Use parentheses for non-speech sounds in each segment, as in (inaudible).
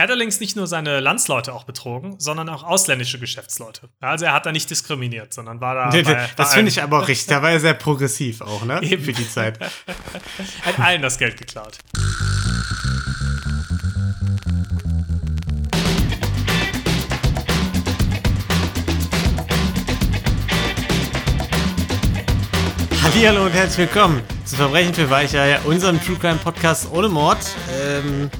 Er hat allerdings nicht nur seine Landsleute auch betrogen, sondern auch ausländische Geschäftsleute. Also er hat da nicht diskriminiert, sondern war da. Nee, bei, das finde ich aber auch richtig. Da war er sehr progressiv auch, ne? Eben. Für die Zeit. (laughs) hat allen das Geld geklaut. Hallo und herzlich willkommen zu Verbrechen für Weicheier, unserem True Crime Podcast ohne Mord. Ähm,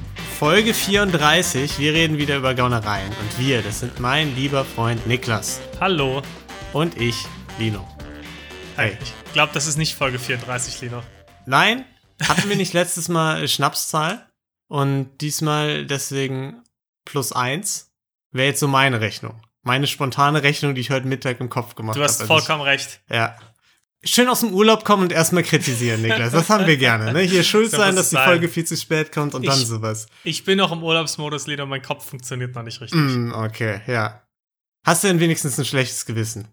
Folge 34. Wir reden wieder über Gaunereien. Und wir, das sind mein lieber Freund Niklas. Hallo. Und ich, Lino. Hey. Ich glaube, das ist nicht Folge 34, Lino. Nein, hatten wir nicht letztes Mal Schnapszahl? Und diesmal deswegen plus eins. Wäre jetzt so meine Rechnung. Meine spontane Rechnung, die ich heute Mittag im Kopf gemacht habe. Du hast hab, vollkommen ich, recht. Ja. Schön aus dem Urlaub kommen und erstmal kritisieren, Niklas. Das haben wir gerne. Ne? Hier schuld sein, dass die sein. Folge viel zu spät kommt und ich, dann sowas. Ich bin noch im Urlaubsmodus, Leder, mein Kopf funktioniert noch nicht richtig. Mm, okay, ja. Hast du denn wenigstens ein schlechtes Gewissen?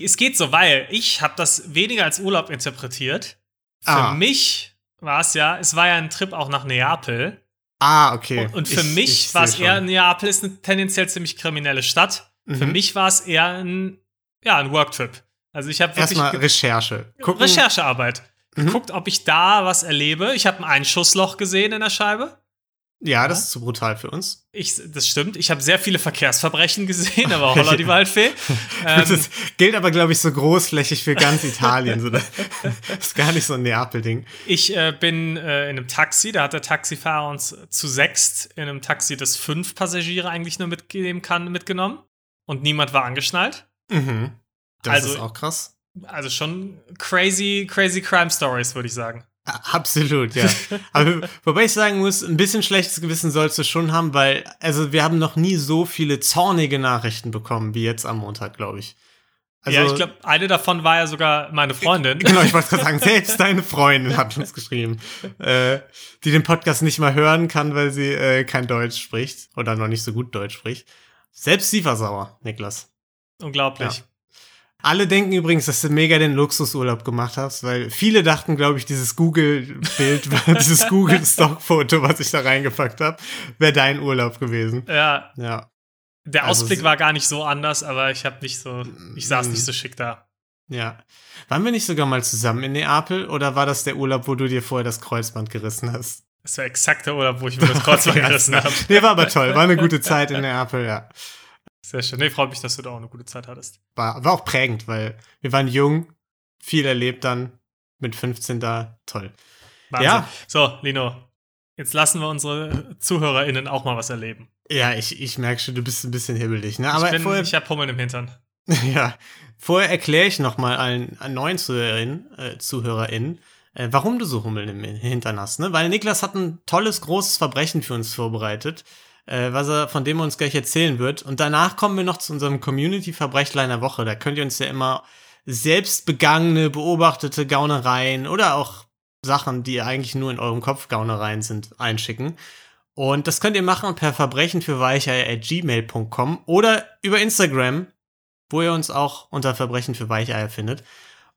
Es geht so, weil ich habe das weniger als Urlaub interpretiert. Für ah. mich war es ja, es war ja ein Trip auch nach Neapel. Ah, okay. Und, und für ich, mich war es eher, Neapel ist eine tendenziell ziemlich kriminelle Stadt. Mhm. Für mich war es eher ein, ja, ein Worktrip. Also ich habe wirklich erstmal Recherche. Gucken. Recherchearbeit. Mhm. Geguckt, ob ich da was erlebe. Ich habe ein Einschussloch gesehen in der Scheibe. Ja, das ist zu brutal für uns. Ich, das stimmt. Ich habe sehr viele Verkehrsverbrechen gesehen, aber holla die Waldfee. (laughs) Ähm, das gilt aber, glaube ich, so großflächig für ganz Italien. so, das (laughs) ist gar nicht so ein Neapel-Ding. Ich äh, bin äh, in einem Taxi, da hat der Taxifahrer uns zu sechst in einem Taxi, das fünf Passagiere eigentlich nur mitnehmen kann, mitgenommen. Und niemand war angeschnallt. Mhm. Das also, ist auch krass. Also schon crazy, crazy Crime Stories, würde ich sagen. Absolut, ja. (laughs) Aber wobei ich sagen muss, ein bisschen schlechtes Gewissen sollst du schon haben, weil, also wir haben noch nie so viele zornige Nachrichten bekommen wie jetzt am Montag, glaube ich. Also, ja, ich glaube, eine davon war ja sogar meine Freundin. Genau, ich wollte gerade sagen, selbst deine Freundin hat uns geschrieben, äh, die den Podcast nicht mal hören kann, weil sie äh, kein Deutsch spricht oder noch nicht so gut Deutsch spricht. Selbst sie war sauer, Niklas. Unglaublich. Ja. Alle denken übrigens, dass du mega den Luxusurlaub gemacht hast, weil viele dachten, glaube ich, dieses Google-Bild, (laughs) dieses Google-Stock-Foto, was ich da reingepackt habe, wäre dein Urlaub gewesen. Ja. Ja. Der also Ausblick war gar nicht so anders, aber ich habe nicht so, ich saß nicht so schick da. Ja. Waren wir nicht sogar mal zusammen in Neapel oder war das der Urlaub, wo du dir vorher das Kreuzband gerissen hast? Das war exakt der Urlaub, wo ich mir das Kreuzband (laughs) gerissen habe. Nee, war aber toll. War eine gute Zeit in Neapel, ja. Sehr schön. Nee, freut mich, dass du da auch eine gute Zeit hattest. War, war auch prägend, weil wir waren jung, viel erlebt dann, mit 15 da, toll. Wahnsinn. Ja. So, Lino, jetzt lassen wir unsere ZuhörerInnen auch mal was erleben. Ja, ich, ich merke schon, du bist ein bisschen hibbelig, ne? Aber ich, bin, vorher, ich hab Hummeln im Hintern. (laughs) ja. Vorher erkläre ich noch mal allen, allen neuen ZuhörerInnen, äh, ZuhörerInnen äh, warum du so Hummeln im Hintern hast, ne? Weil Niklas hat ein tolles, großes Verbrechen für uns vorbereitet äh, was er, von dem er uns gleich erzählen wird. Und danach kommen wir noch zu unserem Community-Verbrechlein der Woche. Da könnt ihr uns ja immer selbst begangene, beobachtete Gaunereien oder auch Sachen, die eigentlich nur in eurem Kopf Gaunereien sind, einschicken. Und das könnt ihr machen per Verbrechen für gmail.com oder über Instagram, wo ihr uns auch unter Verbrechen für Weicheier findet.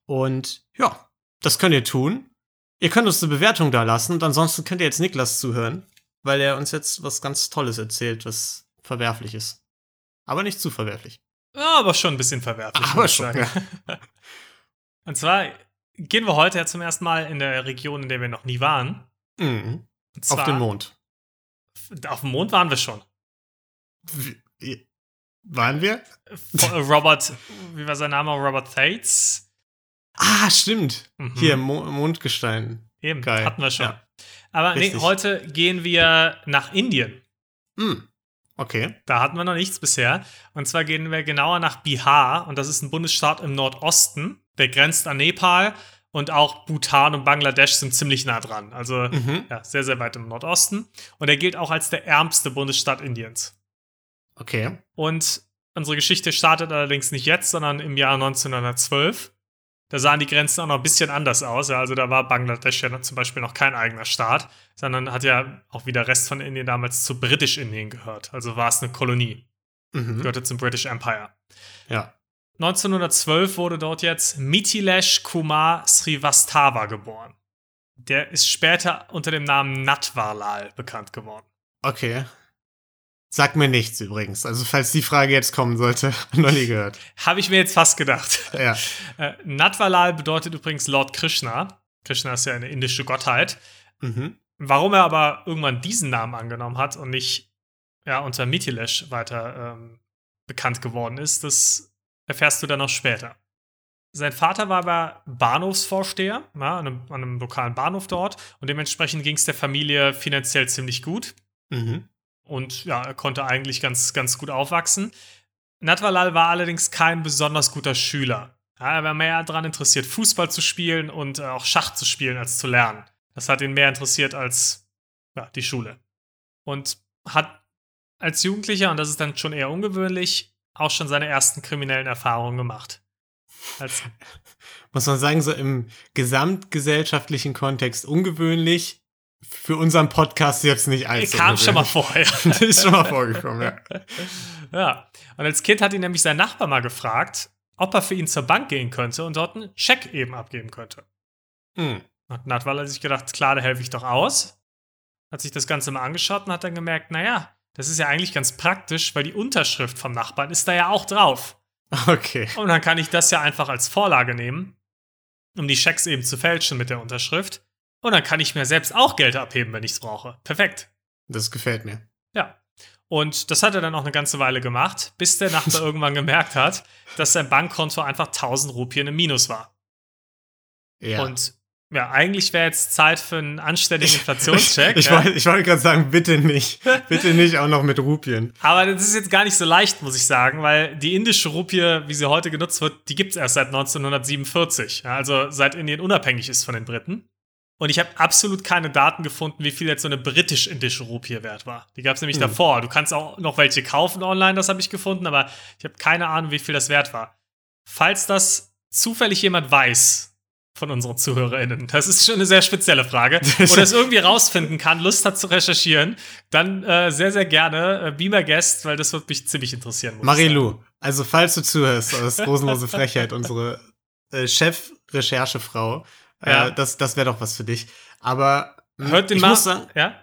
Und ja, das könnt ihr tun. Ihr könnt uns eine Bewertung da lassen und ansonsten könnt ihr jetzt Niklas zuhören weil er uns jetzt was ganz Tolles erzählt, was verwerflich ist. Aber nicht zu verwerflich. Ja, aber schon ein bisschen verwerflich. Aber schon. Ja. (laughs) Und zwar gehen wir heute ja zum ersten Mal in der Region, in der wir noch nie waren. Mhm. Zwar, auf den Mond. Auf dem Mond waren wir schon. Wie, waren wir? Robert, wie war sein Name? Robert Tates. Ah, stimmt. Mhm. Hier, Mo Mondgestein. Eben, Geil. hatten wir schon. Ja. Aber nee, heute gehen wir nach Indien. Hm. Okay. Da hatten wir noch nichts bisher. Und zwar gehen wir genauer nach Bihar. Und das ist ein Bundesstaat im Nordosten. Der grenzt an Nepal. Und auch Bhutan und Bangladesch sind ziemlich nah dran. Also mhm. ja, sehr, sehr weit im Nordosten. Und er gilt auch als der ärmste Bundesstaat Indiens. Okay. Und unsere Geschichte startet allerdings nicht jetzt, sondern im Jahr 1912 da sahen die Grenzen auch noch ein bisschen anders aus. Ja, also da war Bangladesch ja zum Beispiel noch kein eigener Staat, sondern hat ja auch wie der Rest von Indien damals zu Britisch-Indien gehört. Also war es eine Kolonie. Mhm. Gehörte zum British Empire. Ja. 1912 wurde dort jetzt Mithilesh Kumar Srivastava geboren. Der ist später unter dem Namen Natwarlal bekannt geworden. Okay. Sag mir nichts übrigens. Also, falls die Frage jetzt kommen sollte, (laughs) noch nie gehört. Habe ich mir jetzt fast gedacht. Ja. (laughs) Äh, Natvalal bedeutet übrigens Lord Krishna. Krishna ist ja eine indische Gottheit. Mhm. Warum er aber irgendwann diesen Namen angenommen hat und nicht ja, unter Mithilesh weiter ähm, bekannt geworden ist, das erfährst du dann noch später. Sein Vater war aber Bahnhofsvorsteher ja, an, einem, an einem lokalen Bahnhof dort und dementsprechend ging es der Familie finanziell ziemlich gut. Mhm. Und ja, er konnte eigentlich ganz, ganz gut aufwachsen. Natvalal war allerdings kein besonders guter Schüler. Ja, er war mehr daran interessiert, Fußball zu spielen und äh, auch Schach zu spielen, als zu lernen. Das hat ihn mehr interessiert als ja, die Schule. Und hat als Jugendlicher, und das ist dann schon eher ungewöhnlich, auch schon seine ersten kriminellen Erfahrungen gemacht. Als (laughs) Muss man sagen, so im gesamtgesellschaftlichen Kontext ungewöhnlich. Für unseren Podcast jetzt nicht allzu kam schon mal vorher. (laughs) Das ist schon mal vorgekommen, ja. (laughs) Ja. Und als Kind hat ihn nämlich sein Nachbar mal gefragt, ob er für ihn zur Bank gehen könnte und dort einen Scheck eben abgeben könnte. Hm. Und dann hat sich gedacht, klar, da helfe ich doch aus. Hat sich das Ganze mal angeschaut und hat dann gemerkt, naja, das ist ja eigentlich ganz praktisch, weil die Unterschrift vom Nachbarn ist da ja auch drauf. Okay. Und dann kann ich das ja einfach als Vorlage nehmen, um die Schecks eben zu fälschen mit der Unterschrift. Und dann kann ich mir selbst auch Geld abheben, wenn ich es brauche. Perfekt. Das gefällt mir. Ja. Und das hat er dann auch eine ganze Weile gemacht, bis der Nachbar (laughs) irgendwann gemerkt hat, dass sein Bankkonto einfach 1000 Rupien im Minus war. Ja. Und ja, eigentlich wäre jetzt Zeit für einen anständigen Inflationscheck. (laughs) ich ja. wollte ich wollte gerade sagen, bitte nicht. (laughs) Bitte nicht auch noch mit Rupien. Aber das ist jetzt gar nicht so leicht, muss ich sagen, weil die indische Rupie, wie sie heute genutzt wird, die gibt es erst seit 1947. Ja, also seit Indien unabhängig ist von den Briten. Und ich habe absolut keine Daten gefunden, wie viel jetzt so eine britisch-indische Rupie wert war. Die gab es nämlich Hm. davor. Du kannst auch noch welche kaufen online, das habe ich gefunden, aber ich habe keine Ahnung, wie viel das wert war. Falls das zufällig jemand weiß von unseren ZuhörerInnen, das ist schon eine sehr spezielle Frage, (laughs) oder es irgendwie rausfinden kann, Lust hat zu recherchieren, dann äh, sehr, sehr gerne äh, be my guest, weil das wird mich ziemlich interessieren. Marilu, also falls du zuhörst, das ist rosenlose Frechheit, unsere äh, Chef-Recherchefrau, Ja. äh, das, das wäre doch was für dich. Aber mh, Hört den Namen, ja?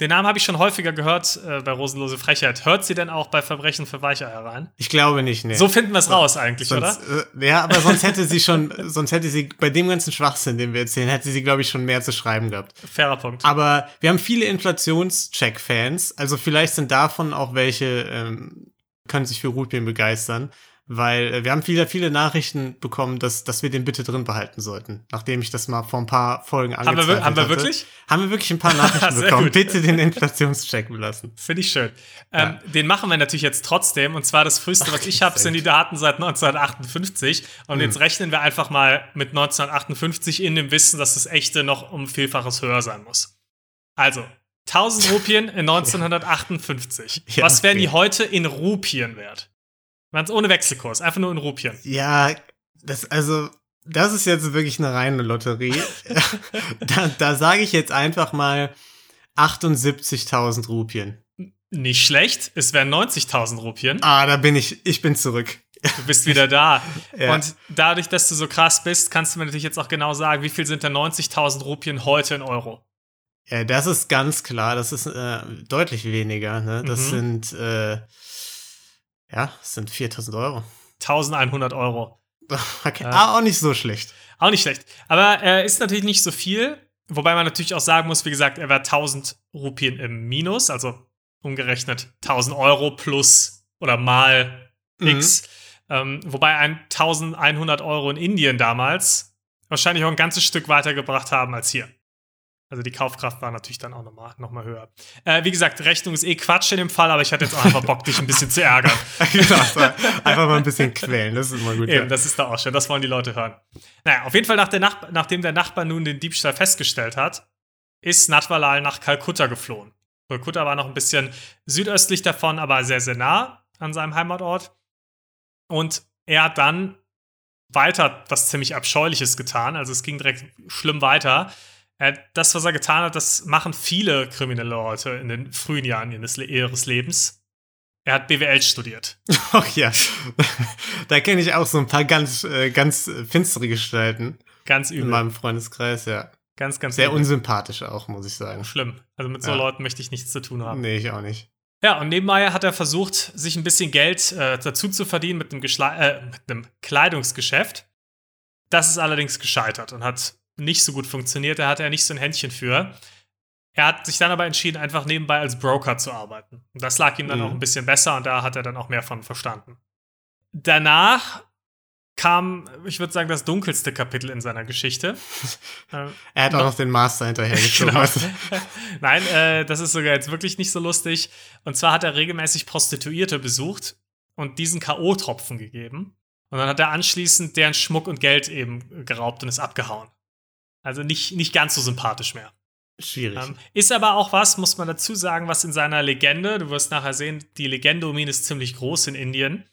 Den Namen habe ich schon häufiger gehört äh, bei Rosenlose Frechheit. Hört sie denn auch bei Verbrechen für Weicheier rein? ich glaube nicht, nee. So finden wir es raus eigentlich, sonst, oder? Äh, ja, aber sonst hätte sie schon, (laughs) sonst hätte sie bei dem ganzen Schwachsinn, den wir erzählen, hätte sie, glaube ich, schon mehr zu schreiben gehabt. Fairer Punkt. Aber wir haben viele Inflationscheck-Fans, also vielleicht sind davon auch welche, ähm, können sich für Rupien begeistern, weil äh, wir haben viele, viele Nachrichten bekommen, dass, dass wir den bitte drin behalten sollten, nachdem ich das mal vor ein paar Folgen Haben wir, wir- angezweifelt haben wir wirklich? Haben wir wirklich ein paar (laughs) Nachrichten bekommen. gut. Bitte den Inflationscheck belassen. (laughs) Finde ich schön. Ähm, Den machen wir natürlich jetzt trotzdem. Und zwar das früheste, was ich habe, sind die Daten seit 1958. Und Hm. jetzt rechnen wir einfach mal mit 1958 in dem Wissen, dass das echte noch um Vielfaches höher sein muss. Also, 1000 Rupien in (laughs) 1958. Ja, was wären okay. die heute in Rupien wert? Ganz ohne Wechselkurs, einfach nur in Rupien. Ja, das, also, das ist jetzt wirklich eine reine Lotterie. (laughs) da da sage ich jetzt einfach mal 78.000 Rupien. Nicht schlecht, es wären 90.000 Rupien. Ah, da bin ich, ich bin zurück. Du bist wieder da. (laughs) Ja. Und dadurch, dass du so krass bist, kannst du mir natürlich jetzt auch genau sagen, wie viel sind denn 90.000 Rupien heute in Euro? Ja, das ist ganz klar. Das ist äh, deutlich weniger. Ne? Das Mhm. sind, äh, ja, das sind 4000 Euro. 1100 Euro. (laughs) Okay. Ah, auch nicht so schlecht. Auch nicht schlecht. Aber äh, ist natürlich nicht so viel. Wobei man natürlich auch sagen muss, wie gesagt, er war 1000 Rupien im Minus, also umgerechnet 1000 Euro plus oder mal Mhm. X. Ähm, wobei ein 1100 Euro in Indien damals wahrscheinlich auch ein ganzes Stück weitergebracht haben als hier. Also die Kaufkraft war natürlich dann auch nochmal noch mal höher. Äh, wie gesagt, Rechnung ist eh Quatsch in dem Fall, aber ich hatte jetzt auch einfach Bock, dich ein bisschen zu ärgern. (laughs) genau, einfach mal ein bisschen quälen. Das ist immer gut. Eben, ja. das ist da auch schön. Das wollen die Leute hören. Naja, auf jeden Fall, nach der Nach nachdem der Nachbar nun den Diebstahl festgestellt hat, ist Natwalal nach Kalkutta geflohen. Kalkutta war noch ein bisschen südöstlich davon, aber sehr, sehr nah an seinem Heimatort. Und er hat dann weiter was ziemlich Abscheuliches getan. Also es ging direkt schlimm weiter. Das, was er getan hat, das machen viele kriminelle Leute in den frühen Jahren ihres, Le ihres Lebens. Er hat BWL studiert. (laughs) Ach ja. da kenne ich auch so ein paar ganz, äh, ganz finstere Gestalten Ganz in übel. meinem Freundeskreis, ja. Ganz, ganz Sehr übel. unsympathisch auch, muss ich sagen. Schlimm. Also mit so Ja. Leuten möchte ich nichts zu tun haben. Nee, ich auch nicht. Ja, und nebenbei hat er versucht, sich ein bisschen Geld äh, dazu zu verdienen mit einem, äh, mit einem Kleidungsgeschäft. Das ist allerdings gescheitert und hat nicht so gut funktioniert. Da hatte er nicht so ein Händchen für. Er hat sich dann aber entschieden, einfach nebenbei als Broker zu arbeiten. Und das lag ihm dann Mhm. auch ein bisschen besser und da hat er dann auch mehr von verstanden. Danach kam, ich würde sagen, das dunkelste Kapitel in seiner Geschichte. (laughs) Äh, Er hat auch noch den Master hinterhergezogen. (laughs) Genau. (laughs) Nein, äh, das ist sogar jetzt wirklich nicht so lustig. Und zwar hat er regelmäßig Prostituierte besucht und diesen K.O.-Tropfen gegeben. Und dann hat er anschließend deren Schmuck und Geld eben geraubt und ist abgehauen. Also nicht, nicht ganz so sympathisch mehr. schwierig. Ähm, ist aber auch was, muss man dazu sagen, was in seiner Legende, du wirst nachher sehen, die Legende um ihn ist ziemlich groß in Indien,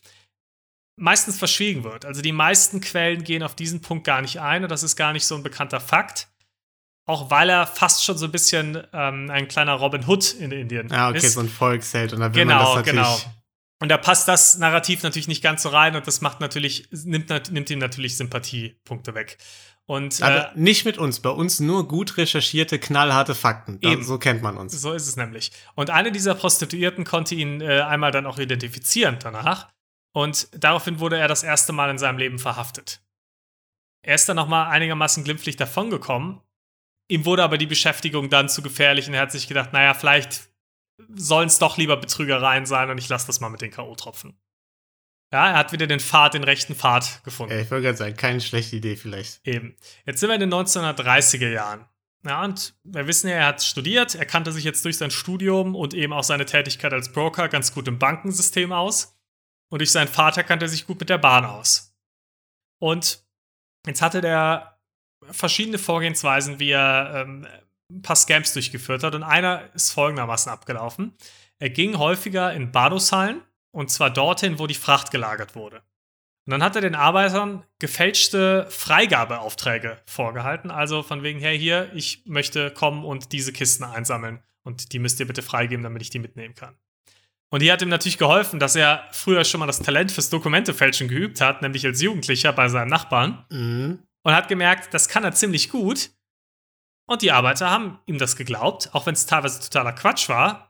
meistens verschwiegen wird. Also die meisten Quellen gehen auf diesen Punkt gar nicht ein und das ist gar nicht so ein bekannter Fakt. Auch weil er fast schon so ein bisschen ähm, ein kleiner Robin Hood in Indien ah, okay, ist. so ein Volksheld. Und da will Genau, man das natürlich. genau. Und da passt das Narrativ natürlich nicht ganz so rein und das macht natürlich, nimmt, nimmt ihm natürlich Sympathiepunkte weg. Und Aber äh, nicht mit uns. Bei uns nur gut recherchierte, knallharte Fakten. Da, Eben. so kennt man uns. So ist es nämlich. Und eine dieser Prostituierten konnte ihn äh, einmal dann auch identifizieren danach. Und daraufhin wurde er das erste Mal in seinem Leben verhaftet. Er ist dann nochmal einigermaßen glimpflich davongekommen. Ihm wurde aber die Beschäftigung dann zu gefährlich und er hat sich gedacht, naja, vielleicht sollen es doch lieber Betrügereien sein und ich lasse das mal mit den K.O.-Tropfen. Ja, er hat wieder den Pfad, den rechten Pfad gefunden. Ja, ich wollte gerade sagen, keine schlechte Idee vielleicht. Eben. Jetzt sind wir in den 1930er Jahren. Ja, und wir wissen ja, er hat studiert, er kannte sich jetzt durch sein Studium und eben auch seine Tätigkeit als Broker ganz gut im Bankensystem aus. Und durch seinen Vater kannte er sich gut mit der Bahn aus. Und jetzt hatte der verschiedene Vorgehensweisen, wie er ähm, ein paar Scams durchgeführt hat. Und einer ist folgendermaßen abgelaufen. Er ging häufiger in Badushallen und zwar dorthin, wo die Fracht gelagert wurde. Und dann hat er den Arbeitern gefälschte Freigabeaufträge vorgehalten. Also von wegen, hey, hier, ich möchte kommen und diese Kisten einsammeln. Und die müsst ihr bitte freigeben, damit ich die mitnehmen kann. Und die hat ihm natürlich geholfen, dass er früher schon mal das Talent fürs Dokumentefälschen geübt hat, nämlich als Jugendlicher bei seinem Nachbarn. Mhm. Und hat gemerkt, das kann er ziemlich gut. Und die Arbeiter haben ihm das geglaubt, auch wenn es teilweise totaler Quatsch war.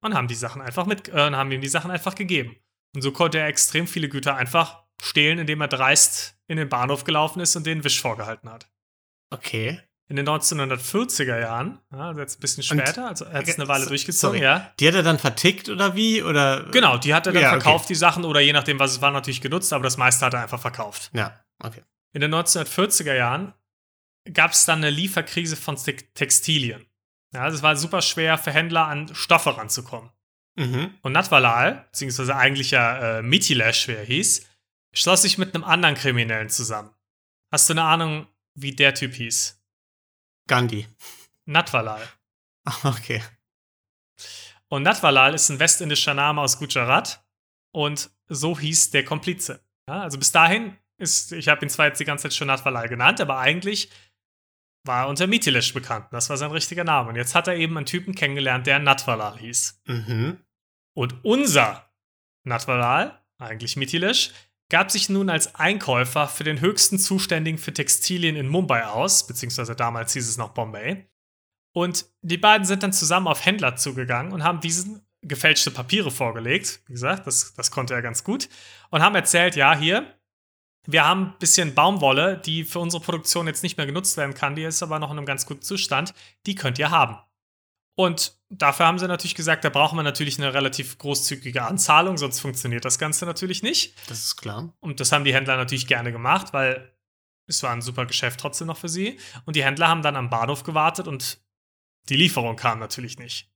Und haben die Sachen einfach mit, äh, haben ihm die Sachen einfach gegeben. Und so konnte er extrem viele Güter einfach stehlen, indem er dreist in den Bahnhof gelaufen ist und den Wisch vorgehalten hat. Okay. In den 1940er Jahren, ja, also jetzt ein bisschen Und- später, also er hat es eine Weile So- durchgezogen, sorry. ja. Die hat er dann vertickt oder wie? Oder? Genau, die hat er dann Ja, okay. verkauft, die Sachen, oder je nachdem, was es war, natürlich genutzt, aber das meiste hat er einfach verkauft. Ja, okay. In den 1940er Jahren gab es dann eine Lieferkrise von Te Textilien. Ja, also es war super schwer für Händler an Stoffe ranzukommen. Mhm. Und Natvalal, beziehungsweise eigentlich ja äh, Mitilash, wie er hieß, schloss sich mit einem anderen Kriminellen zusammen. Hast du eine Ahnung, wie der Typ hieß? Gandhi. Natvalal. (laughs) Okay. Und Natvalal ist ein westindischer Name aus Gujarat und so hieß der Komplize. Ja, also bis dahin ist, ich habe ihn zwar jetzt die ganze Zeit schon Natvalal genannt, aber eigentlich war er unter Mitilesh bekannt. Das war sein richtiger Name. Und jetzt hat er eben einen Typen kennengelernt, der Natvalal hieß. Mhm. Und unser Natvalal, eigentlich Mitilesh, gab sich nun als Einkäufer für den höchsten Zuständigen für Textilien in Mumbai aus, beziehungsweise damals hieß es noch Bombay. Und die beiden sind dann zusammen auf Händler zugegangen und haben diesen gefälschte Papiere vorgelegt. Wie gesagt, das, das konnte er ganz gut. Und haben erzählt, ja, hier, wir haben ein bisschen Baumwolle, die für unsere Produktion jetzt nicht mehr genutzt werden kann, die ist aber noch in einem ganz guten Zustand. Die könnt ihr haben. Und dafür haben sie natürlich gesagt, da brauchen wir natürlich eine relativ großzügige Anzahlung, sonst funktioniert das Ganze natürlich nicht. Das ist klar. Und das haben die Händler natürlich gerne gemacht, weil es war ein super Geschäft trotzdem noch für sie. Und die Händler haben dann am Bahnhof gewartet und die Lieferung kam natürlich nicht.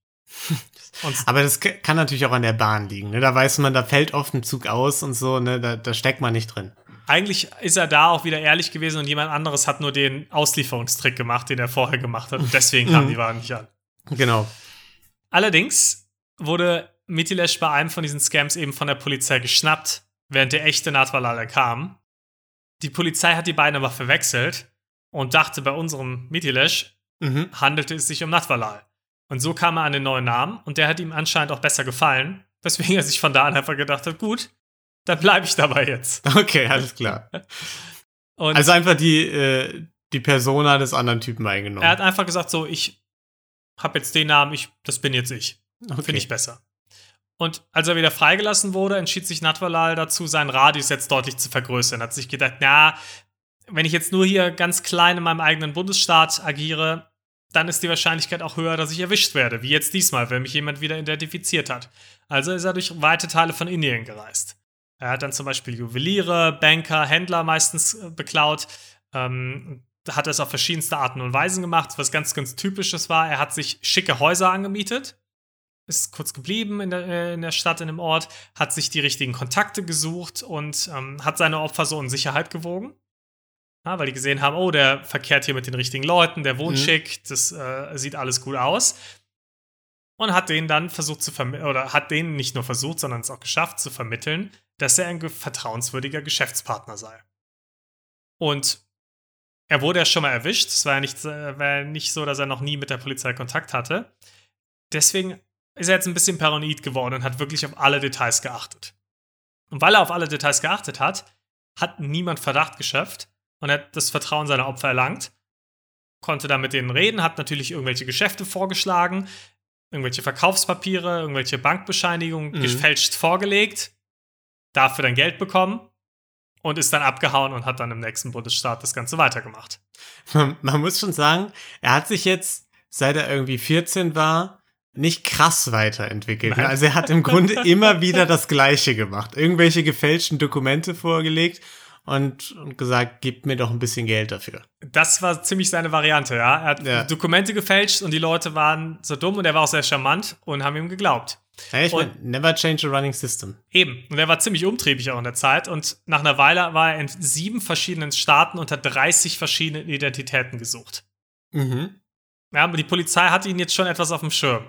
(laughs) Aber das kann natürlich auch an der Bahn liegen. Ne? Da weiß man, da fällt oft ein Zug aus und so, ne? da, da steckt man nicht drin. Eigentlich ist er da auch wieder ehrlich gewesen und jemand anderes hat nur den Auslieferungstrick gemacht, den er vorher gemacht hat. Und deswegen kamen Mhm. die Waren nicht an. Genau. Allerdings wurde Mitilesh bei einem von diesen Scams eben von der Polizei geschnappt, während der echte Natwalala kam. Die Polizei hat die beiden aber verwechselt und dachte, bei unserem Mitilesh Mhm. handelte es sich um Natwalal. Und so kam er an den neuen Namen und der hat ihm anscheinend auch besser gefallen, weswegen er sich von da an einfach gedacht hat, gut, dann bleibe ich dabei jetzt. (laughs) Okay, alles klar. Also einfach die, äh, die Persona des anderen Typen eingenommen. er hat einfach gesagt, so, ich habe jetzt den Namen, ich, das bin jetzt ich. okay. Finde ich besser. Und als er wieder freigelassen wurde, entschied sich Natwalal dazu, seinen Radius jetzt deutlich zu vergrößern. Er hat sich gedacht, na, wenn ich jetzt nur hier ganz klein in meinem eigenen Bundesstaat agiere, dann ist die Wahrscheinlichkeit auch höher, dass ich erwischt werde, wie jetzt diesmal, wenn mich jemand wieder identifiziert hat. Also ist er durch weite Teile von Indien gereist. Er hat dann zum Beispiel Juweliere, Banker, Händler meistens äh, beklaut. Ähm, hat es auf verschiedenste Arten und Weisen gemacht. Was ganz, ganz typisches war, er hat sich schicke Häuser angemietet, ist kurz geblieben in der, äh, in der Stadt, in dem Ort, hat sich die richtigen Kontakte gesucht und ähm, hat seine Opfer so in Sicherheit gewogen. Ja, weil die gesehen haben, oh, der verkehrt hier mit den richtigen Leuten, der wohnt mhm. schick, das äh, sieht alles gut aus. Und hat denen dann versucht zu vermitteln, oder hat denen nicht nur versucht, sondern es auch geschafft zu vermitteln, dass er ein vertrauenswürdiger Geschäftspartner sei. Und er wurde ja schon mal erwischt. Es war ja nicht, äh, war nicht so, dass er noch nie mit der Polizei Kontakt hatte. Deswegen ist er jetzt ein bisschen paranoid geworden und hat wirklich auf alle Details geachtet. Und weil er auf alle Details geachtet hat, hat niemand Verdacht geschöpft und hat das Vertrauen seiner Opfer erlangt, konnte da mit denen reden, hat natürlich irgendwelche Geschäfte vorgeschlagen, irgendwelche Verkaufspapiere, irgendwelche Bankbescheinigungen mhm. gefälscht vorgelegt, dafür dann Geld bekommen und ist dann abgehauen und hat dann im nächsten Bundesstaat das Ganze weitergemacht. Man, muss schon sagen, er hat sich jetzt, seit er irgendwie 14 war, nicht krass weiterentwickelt. Ne? Also er hat im Grunde (laughs) immer wieder das Gleiche gemacht. Irgendwelche gefälschten Dokumente vorgelegt und, und gesagt, gib mir doch ein bisschen Geld dafür. Das war ziemlich seine Variante, ja. Er hat ja. Dokumente gefälscht und die Leute waren so dumm und er war auch sehr charmant und haben ihm geglaubt. Ja, ich meine, never change a running system. Eben. Und er war ziemlich umtriebig auch in der Zeit. Und nach einer Weile war er in sieben verschiedenen Staaten unter 30 verschiedenen Identitäten gesucht. Mhm. Ja, aber die Polizei hatte ihn jetzt schon etwas auf dem Schirm.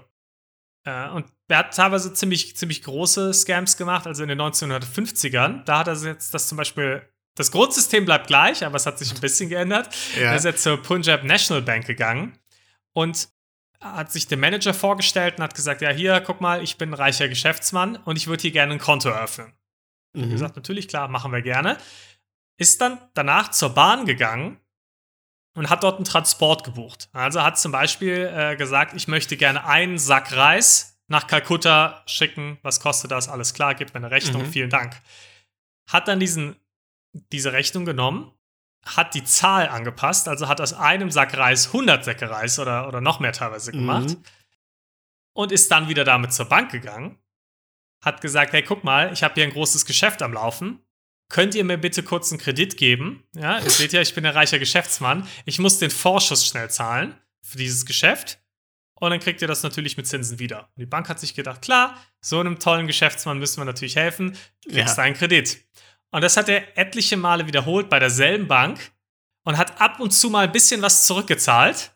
Äh, und er hat teilweise ziemlich, ziemlich große Scams gemacht, also in den 1950ern. Da hat er jetzt das zum Beispiel das Grundsystem bleibt gleich, aber es hat sich ein bisschen geändert. (laughs) Ja. Er ist jetzt zur Punjab National Bank gegangen und hat sich dem Manager vorgestellt und hat gesagt, ja, hier, guck mal, ich bin ein reicher Geschäftsmann und ich würde hier gerne ein Konto eröffnen. Mhm. gesagt, natürlich, klar, machen wir gerne. Ist dann danach zur Bahn gegangen und hat dort einen Transport gebucht. Also hat zum Beispiel äh, gesagt, ich möchte gerne einen Sack Reis nach Kalkutta schicken. Was kostet das? Alles klar, gibt mir eine Rechnung, mhm. vielen Dank. Hat dann diesen diese Rechnung genommen, hat die Zahl angepasst, also hat aus einem Sack Reis 100 Säcke Reis oder, oder noch mehr teilweise gemacht mhm. und ist dann wieder damit zur Bank gegangen, hat gesagt, hey, guck mal, ich habe hier ein großes Geschäft am Laufen, könnt ihr mir bitte kurz einen Kredit geben? Ja, ihr seht ja, ich bin ein reicher Geschäftsmann, ich muss den Vorschuss schnell zahlen für dieses Geschäft und dann kriegt ihr das natürlich mit Zinsen wieder. Und die Bank hat sich gedacht, klar, so einem tollen Geschäftsmann müssen wir natürlich helfen, kriegst ja. einen Kredit. Und das hat er etliche Male wiederholt bei derselben Bank und hat ab und zu mal ein bisschen was zurückgezahlt.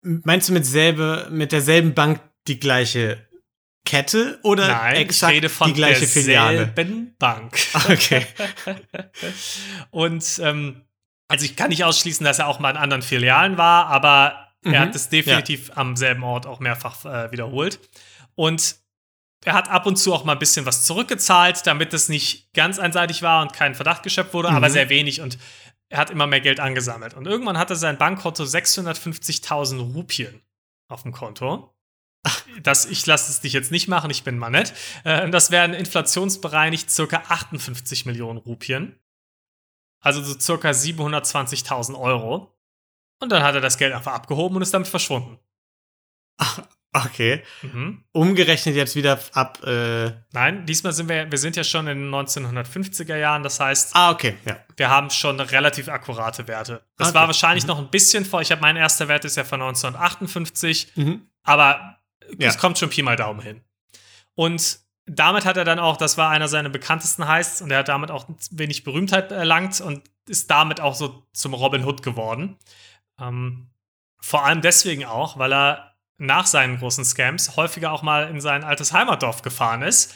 Meinst du mit, selbe, mit derselben Bank die gleiche Kette oder Nein, exakt ich rede von die gleiche Filiale? Bank. Okay. (laughs) und ähm, also ich kann nicht ausschließen, dass er auch mal in anderen Filialen war, aber mhm. er hat es definitiv ja. am selben Ort auch mehrfach äh, wiederholt. Und er hat ab und zu auch mal ein bisschen was zurückgezahlt, damit es nicht ganz einseitig war und kein Verdacht geschöpft wurde, mhm. aber sehr wenig und er hat immer mehr Geld angesammelt. Und irgendwann hatte sein Bankkonto 650.000 Rupien auf dem Konto. Das, ich lasse es dich jetzt nicht machen, ich bin mal nett. Äh, das wären inflationsbereinigt circa 58 Millionen Rupien. Also so circa 720.000 Euro. Und dann hat er das Geld einfach abgehoben und ist damit verschwunden. Ach, Okay. Mhm. Umgerechnet jetzt wieder ab. Äh Nein, diesmal sind wir, wir sind ja schon in den 1950er Jahren, das heißt. Ah, okay, ja. Wir haben schon relativ akkurate Werte. Das okay. war wahrscheinlich mhm. noch ein bisschen vor. Ich habe mein erster Wert ist ja von 1958, mhm. aber ja. es kommt schon Pi mal Daumen hin. Und damit hat er dann auch, das war einer seiner bekanntesten Heists und er hat damit auch wenig Berühmtheit erlangt und ist damit auch so zum Robin Hood geworden. Ähm, vor allem deswegen auch, weil er nach seinen großen Scams häufiger auch mal in sein altes Heimatdorf gefahren ist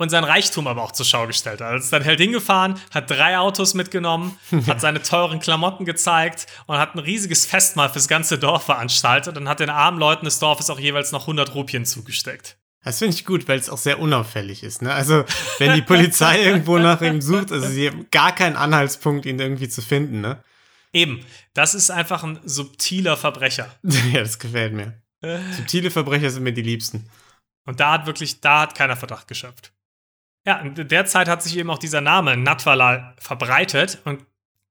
und sein Reichtum aber auch zur Schau gestellt hat. Er ist dann halt hingefahren, hat drei Autos mitgenommen, (laughs) hat seine teuren Klamotten gezeigt und hat ein riesiges Festmahl fürs ganze Dorf veranstaltet und hat den armen Leuten des Dorfes auch jeweils noch 100 Rupien zugesteckt. Das finde ich gut, weil es auch sehr unauffällig ist. Ne? Also, wenn die Polizei (laughs) irgendwo nach ihm sucht, also sie haben gar keinen Anhaltspunkt, ihn irgendwie zu finden. Ne? Eben, das ist einfach ein subtiler Verbrecher. (laughs) ja, das gefällt mir. Subtile Verbrecher sind mir die liebsten. Und da hat wirklich, da hat keiner Verdacht geschöpft. Ja, in der Zeit hat sich eben auch dieser Name Natwalal verbreitet und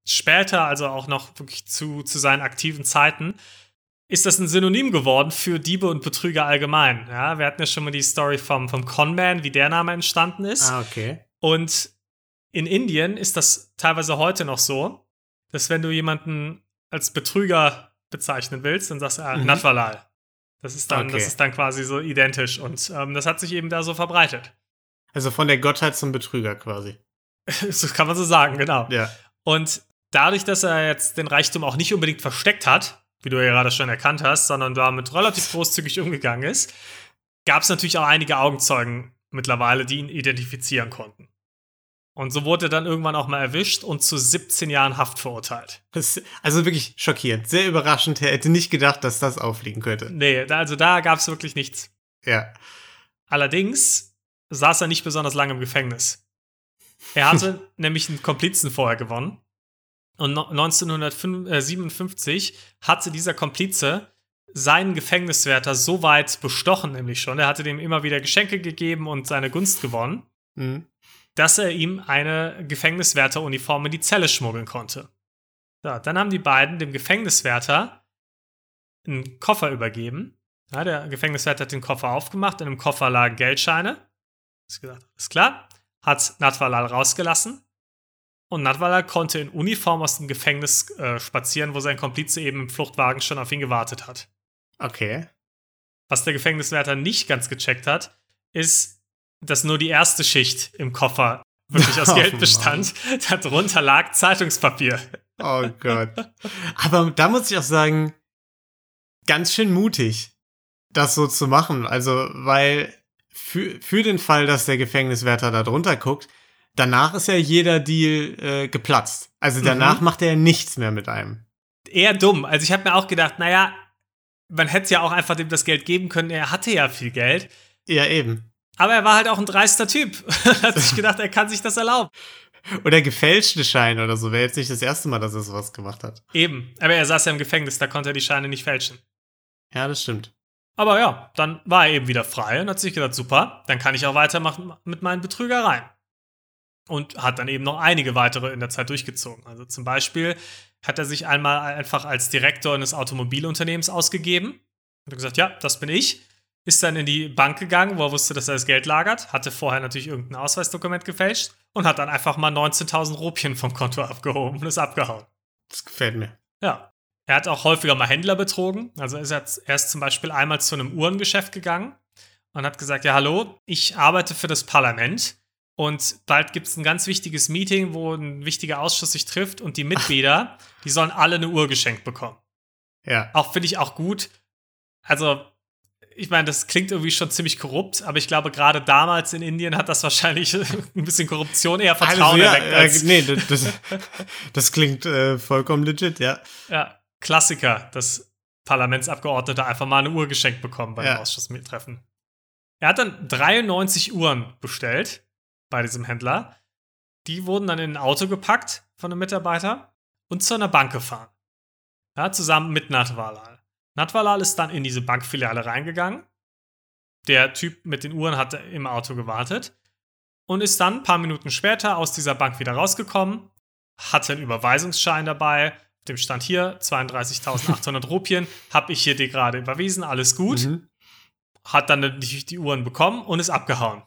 später, also auch noch wirklich zu, zu seinen aktiven Zeiten, ist das ein Synonym geworden für Diebe und Betrüger allgemein. Ja, wir hatten ja schon mal die Story vom, vom Conman, wie der Name entstanden ist. Ah, okay. Und in Indien ist das teilweise heute noch so, dass wenn du jemanden als Betrüger bezeichnen willst, dann sagst du ah, Mhm. Natwalal. Das ist dann, Okay. das ist dann quasi so identisch und ähm, das hat sich eben da so verbreitet. Also von der Gottheit zum Betrüger quasi. (laughs) so kann man so sagen, genau. Ja. Und dadurch, dass er jetzt den Reichtum auch nicht unbedingt versteckt hat, wie du ja gerade schon erkannt hast, sondern damit relativ (laughs) großzügig umgegangen ist, gab es natürlich auch einige Augenzeugen mittlerweile, die ihn identifizieren konnten. Und so wurde er dann irgendwann auch mal erwischt und zu 17 Jahren Haft verurteilt. Also wirklich schockierend. Sehr überraschend. Er hätte nicht gedacht, dass das auffliegen könnte. Nee, also da gab es wirklich nichts. Ja. Allerdings saß er nicht besonders lange im Gefängnis. Er hatte (laughs) nämlich einen Komplizen vorher gewonnen. Und no- 1957 hatte dieser Komplize seinen Gefängniswärter so weit bestochen, nämlich schon, er hatte dem immer wieder Geschenke gegeben und seine Gunst gewonnen, Mhm. Dass er ihm eine Gefängniswärteruniform in die Zelle schmuggeln konnte. Ja, dann haben die beiden dem Gefängniswärter einen Koffer übergeben. Ja, der Gefängniswärter hat den Koffer aufgemacht, in dem Koffer lagen Geldscheine. Ist gesagt, ist klar. Hat Natwalal rausgelassen. Und Natwalal konnte in Uniform aus dem Gefängnis äh, spazieren, wo sein Komplize eben im Fluchtwagen schon auf ihn gewartet hat. Okay. Was der Gefängniswärter nicht ganz gecheckt hat, ist, dass nur die erste Schicht im Koffer wirklich aus (laughs) Oh, Geld Mann. bestand. Darunter lag Zeitungspapier. Oh Gott. Aber da muss ich auch sagen, ganz schön mutig, das so zu machen. Also, weil für, für den Fall, dass der Gefängniswärter da drunter guckt, danach ist ja jeder Deal äh, geplatzt. Also danach Mhm. macht er nichts mehr mit einem. Eher dumm. Also ich habe mir auch gedacht, naja, man hätte ja auch einfach dem das Geld geben können. Er hatte ja viel Geld. Ja, eben. Aber er war halt auch ein dreister Typ. (laughs) hat sich gedacht, er kann sich das erlauben. Oder gefälschte Scheine oder so. Wäre jetzt nicht das erste Mal, dass er sowas gemacht hat. Eben. Aber er saß ja im Gefängnis, da konnte er die Scheine nicht fälschen. Ja, das stimmt. Aber ja, dann war er eben wieder frei und hat sich gedacht, super, dann kann ich auch weitermachen mit meinen Betrügereien. Und hat dann eben noch einige weitere in der Zeit durchgezogen. Also zum Beispiel hat er sich einmal einfach als Direktor eines Automobilunternehmens ausgegeben. Hat gesagt, ja, das bin ich. Ist dann in die Bank gegangen, wo er wusste, dass er das Geld lagert. Hatte vorher natürlich irgendein Ausweisdokument gefälscht und hat dann einfach mal 19.000 Rupien vom Konto abgehoben und ist abgehauen. Das gefällt mir. Ja. Er hat auch häufiger mal Händler betrogen. Also er ist, er ist zum Beispiel einmal zu einem Uhrengeschäft gegangen und hat gesagt, ja, hallo, ich arbeite für das Parlament und bald gibt es ein ganz wichtiges Meeting, wo ein wichtiger Ausschuss sich trifft und die Mitglieder, die sollen alle eine Uhr geschenkt bekommen. Ja. Auch finde ich auch gut. Also, ich meine, das klingt irgendwie schon ziemlich korrupt, aber ich glaube, gerade damals in Indien hat das wahrscheinlich (laughs) ein bisschen Korruption eher Vertrauen Also, ja, erweckt als äh, nee, das, das, (laughs) das klingt äh, vollkommen legit, ja. Ja, Klassiker, dass Parlamentsabgeordnete einfach mal eine Uhr geschenkt bekommen beim Ja. Ausschusstreffen. Er hat dann 93 Uhren bestellt bei diesem Händler. Die wurden dann in ein Auto gepackt von einem Mitarbeiter und zu einer Bank gefahren. Ja, zusammen mit Natwalal. Natwalal ist dann in diese Bankfiliale reingegangen. Der Typ mit den Uhren hat im Auto gewartet und ist dann ein paar Minuten später aus dieser Bank wieder rausgekommen, hatte einen Überweisungsschein dabei, auf dem stand hier 32.800 (laughs) Rupien, habe ich hier dir gerade überwiesen, alles gut. Mhm. Hat dann natürlich die Uhren bekommen und ist abgehauen.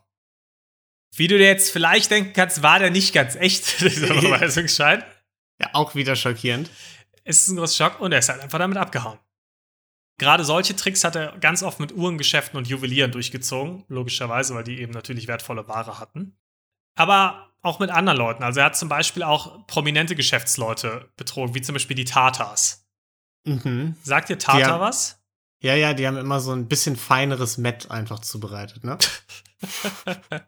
Wie du dir jetzt vielleicht denken kannst, war der nicht ganz echt, (laughs) dieser (laughs) Überweisungsschein. Ja, auch wieder schockierend. Es ist ein großer Schock und er ist halt einfach damit abgehauen. Gerade solche Tricks hat er ganz oft mit Uhrengeschäften und Juwelieren durchgezogen, logischerweise, weil die eben natürlich wertvolle Ware hatten. Aber auch mit anderen Leuten. Also er hat zum Beispiel auch prominente Geschäftsleute betrogen, wie zum Beispiel die Tatars. Mhm. Sagt dir Tatar haben- was? Ja, ja, die haben immer so ein bisschen feineres Met einfach zubereitet, ne? (laughs)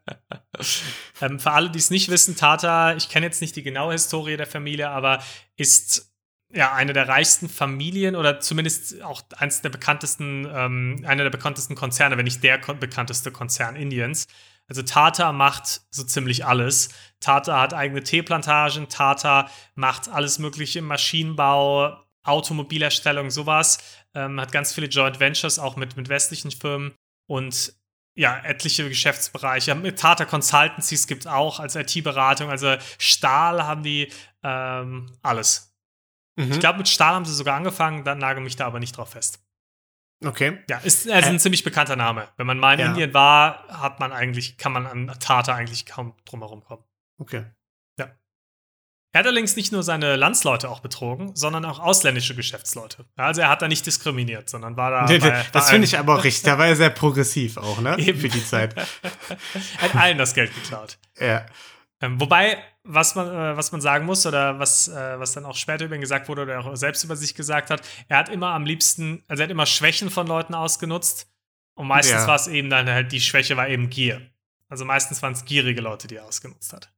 ähm, für alle, die es nicht wissen, Tata, ich kenne jetzt nicht die genaue Historie der Familie, aber ist ja eine der reichsten Familien oder zumindest auch eines der bekanntesten, ähm, einer der bekanntesten Konzerne, wenn nicht der kon bekannteste Konzern Indiens. Also Tata macht so ziemlich alles. Tata hat eigene Teeplantagen, Tata macht alles mögliche im Maschinenbau, Automobilherstellung, sowas. Ähm, hat ganz viele Joint Ventures auch mit, mit westlichen Firmen und ja, etliche Geschäftsbereiche. Tata Consultancies gibt es auch als IT-Beratung. Also Stahl haben die ähm, alles. Mhm. Ich glaube, mit Stahl haben sie sogar angefangen, dann nagel mich da aber nicht drauf fest. Okay. Ja, ist also ein äh, ziemlich bekannter Name. Wenn man mal in ja. Indien war, hat man eigentlich, kann man an Tata eigentlich kaum drumherum kommen. Okay. Ja. Er hat allerdings nicht nur seine Landsleute auch betrogen, sondern auch ausländische Geschäftsleute. Also er hat da nicht diskriminiert, sondern war da. Nee, bei, das finde ich aber auch richtig. Da war er sehr progressiv auch, ne? (laughs) Eben. Für die Zeit. (laughs) er hat allen das Geld geklaut. Ja. Ähm, wobei, was man, äh, was man sagen muss, oder was, äh, was dann auch später über ihn gesagt wurde, oder auch selbst über sich gesagt hat, er hat immer am liebsten, also er hat immer Schwächen von Leuten ausgenutzt. Und meistens ja. war es eben dann halt, die Schwäche war eben Gier. Also meistens waren es gierige Leute, die er ausgenutzt hat.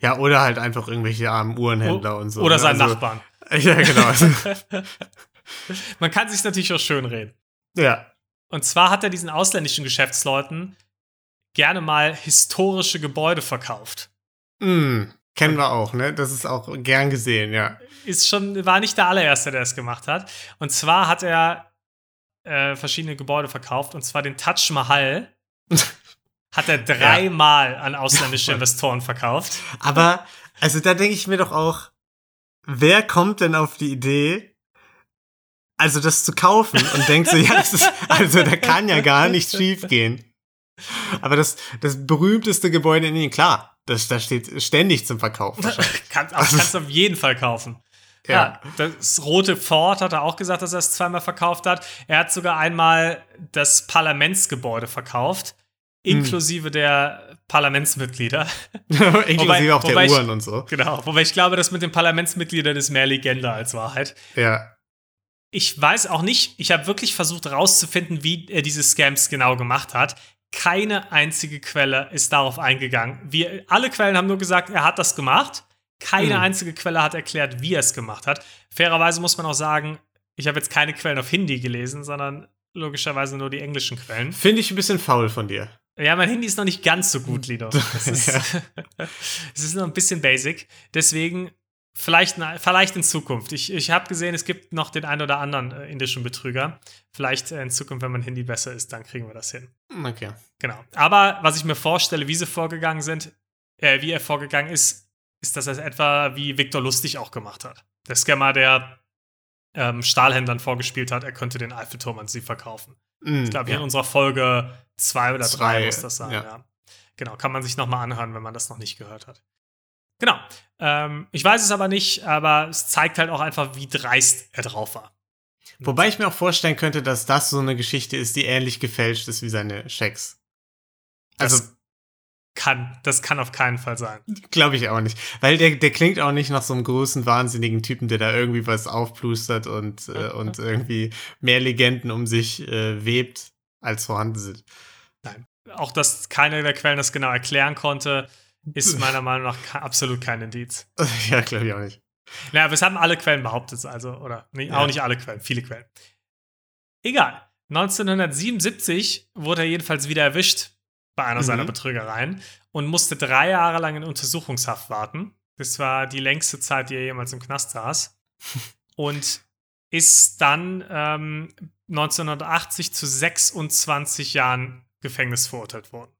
Ja, oder halt einfach irgendwelche armen Uhrenhändler o und so. Oder ne? seinen also, Nachbarn. (laughs) Ja, genau. (laughs) man kann sich natürlich auch schön reden. Ja. Und zwar hat er diesen ausländischen Geschäftsleuten gerne mal historische Gebäude verkauft. Mm, kennen wir auch, ne? Das ist auch gern gesehen, ja. Ist schon, war nicht der allererste, der es gemacht hat. Und zwar hat er äh, verschiedene Gebäude verkauft, und zwar den Taj Mahal. (laughs) hat er dreimal ja. an ausländische Investoren verkauft. Aber, also da denke ich mir doch auch, wer kommt denn auf die Idee, also das zu kaufen und denkt so, ja, das ist, also da kann ja gar nichts schief gehen. Aber das, das berühmteste Gebäude in Indien, klar, das, das steht ständig zum Verkauf. (laughs) Kann, also, kannst du auf jeden Fall kaufen. Ja. ja. das rote Ford hat er auch gesagt, dass er es zweimal verkauft hat. Er hat sogar einmal das Parlamentsgebäude verkauft, hm. inklusive hm. der Parlamentsmitglieder. (laughs) inklusive wobei, auch der Uhren ich, und so. Genau, wobei ich glaube, das mit den Parlamentsmitgliedern ist mehr Legende als Wahrheit. Ja. Ich weiß auch nicht, ich habe wirklich versucht herauszufinden, wie er diese Scams genau gemacht hat. Keine einzige Quelle ist darauf eingegangen. Wir, alle Quellen haben nur gesagt, er hat das gemacht. Keine mhm. einzige Quelle hat erklärt, wie er es gemacht hat. Fairerweise muss man auch sagen, ich habe jetzt keine Quellen auf Hindi gelesen, sondern logischerweise nur die englischen Quellen. Finde ich ein bisschen faul von dir. Ja, mein Hindi ist noch nicht ganz so gut, (laughs) Lido. (laughs) Es ist, ist noch ein bisschen basic. Deswegen Vielleicht, vielleicht in Zukunft. Ich, ich habe gesehen, es gibt noch den einen oder anderen äh, indischen Betrüger. Vielleicht äh, in Zukunft, wenn mein Handy besser ist, dann kriegen wir das hin. Okay. Genau. Aber was ich mir vorstelle, wie sie vorgegangen sind, äh, wie er vorgegangen ist, ist, dass er es etwa wie Viktor Lustig auch gemacht hat. Der Scammer, der ähm, Stahlhändlern vorgespielt hat, er könnte den Eiffelturm an sie verkaufen. Mm, ich glaube, ja. in unserer Folge zwei oder drei muss das sein. Ja. ja. Genau, kann man sich nochmal anhören, wenn man das noch nicht gehört hat. Genau. Ähm, ich weiß es aber nicht, aber es zeigt halt auch einfach, wie dreist er drauf war. Wobei ich mir auch vorstellen könnte, dass das so eine Geschichte ist, die ähnlich gefälscht ist wie seine Schecks. Also das kann, das kann auf keinen Fall sein. Glaube ich auch nicht. Weil der, der klingt auch nicht nach so einem großen, wahnsinnigen Typen, der da irgendwie was aufplustert und, äh, und irgendwie mehr Legenden um sich äh, webt, als vorhanden sind. Nein. Auch, dass keiner der Quellen das genau erklären konnte ist meiner Meinung nach absolut kein Indiz. (laughs) Ja, glaube ich auch nicht. Naja, aber es haben alle Quellen behauptet, also, oder nee, ja. auch nicht alle Quellen, viele Quellen. Egal. 1977 wurde er jedenfalls wieder erwischt bei einer mhm. seiner Betrügereien und musste drei Jahre lang in Untersuchungshaft warten. Das war die längste Zeit, die er jemals im Knast saß. (laughs) und ist dann ähm, 1980 zu 26 Jahren Gefängnis verurteilt worden.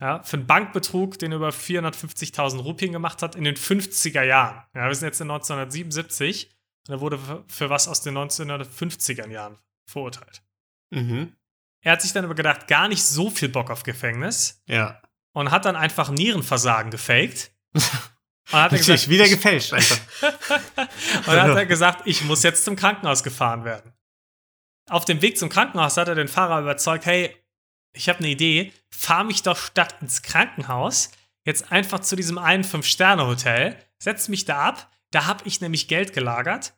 Ja, für einen Bankbetrug, den er über 450.000 Rupien gemacht hat in den 50er Jahren. Ja, wir sind jetzt in 1977 und er wurde für, was aus den 1950er Jahren verurteilt. Mhm. Er hat sich dann aber gedacht, gar nicht so viel Bock auf Gefängnis. Ja. Und hat dann einfach Nierenversagen gefaked. (laughs) Und hat er gesagt, wieder gefälscht einfach. (laughs) und dann hat er gesagt, ich muss jetzt zum Krankenhaus gefahren werden. Auf dem Weg zum Krankenhaus hat er den Fahrer überzeugt, hey, ich habe eine Idee, fahr mich doch statt ins Krankenhaus jetzt einfach zu diesem einen Fünf-Sterne-Hotel, setz mich da ab, da habe ich nämlich Geld gelagert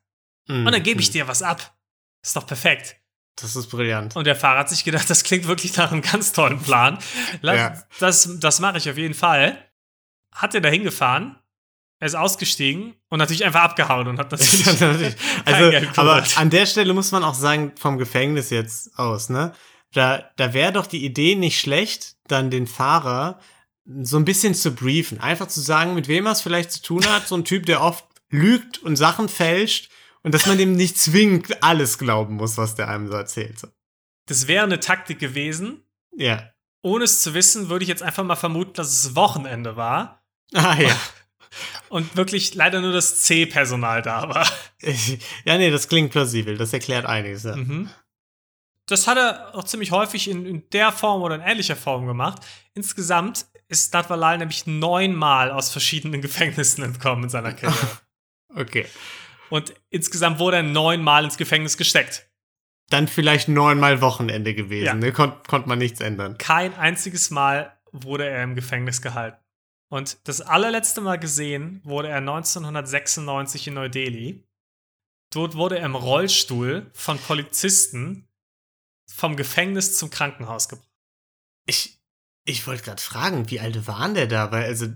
mm, und dann gebe ich dir was ab. Ist doch perfekt. Das ist brillant. Und der Fahrer hat sich gedacht, das klingt wirklich nach einem ganz tollen Plan. ja. Das, das mache ich auf jeden Fall. Hat er da hingefahren, er ist ausgestiegen und natürlich einfach abgehauen und hat (laughs) natürlich. natürlich. also, aber an der Stelle muss man auch sagen, vom Gefängnis jetzt aus, ne? Da, da wäre doch die Idee nicht schlecht, dann den Fahrer so ein bisschen zu briefen. Einfach zu sagen, mit wem er es vielleicht zu tun hat. So ein Typ, der oft lügt und Sachen fälscht und dass man dem nicht zwingend alles glauben muss, was der einem so erzählt. Das wäre eine Taktik gewesen. Ja. ohne es zu wissen, würde ich jetzt einfach mal vermuten, dass es Wochenende war. Ah ja. (laughs) Und wirklich leider nur das C-Personal da war. (laughs) ja, nee, das klingt plausibel. Das erklärt einiges. Ja. Mhm. Das hat er auch ziemlich häufig in, in, der Form oder in ähnlicher Form gemacht. Insgesamt ist Natvalal nämlich neunmal aus verschiedenen (laughs) Gefängnissen entkommen in seiner Karriere. (laughs) okay. Und insgesamt wurde er neunmal ins Gefängnis gesteckt. Dann vielleicht neunmal Wochenende gewesen. Ja. Ne? Kon konnte man nichts ändern. Kein einziges Mal wurde er im Gefängnis gehalten. Und das allerletzte Mal gesehen wurde er 1996 in Neu-Delhi. Dort wurde er im Rollstuhl von Polizisten vom Gefängnis zum Krankenhaus gebracht. Ich, ich wollte gerade fragen, wie alt war der da? Weil, also,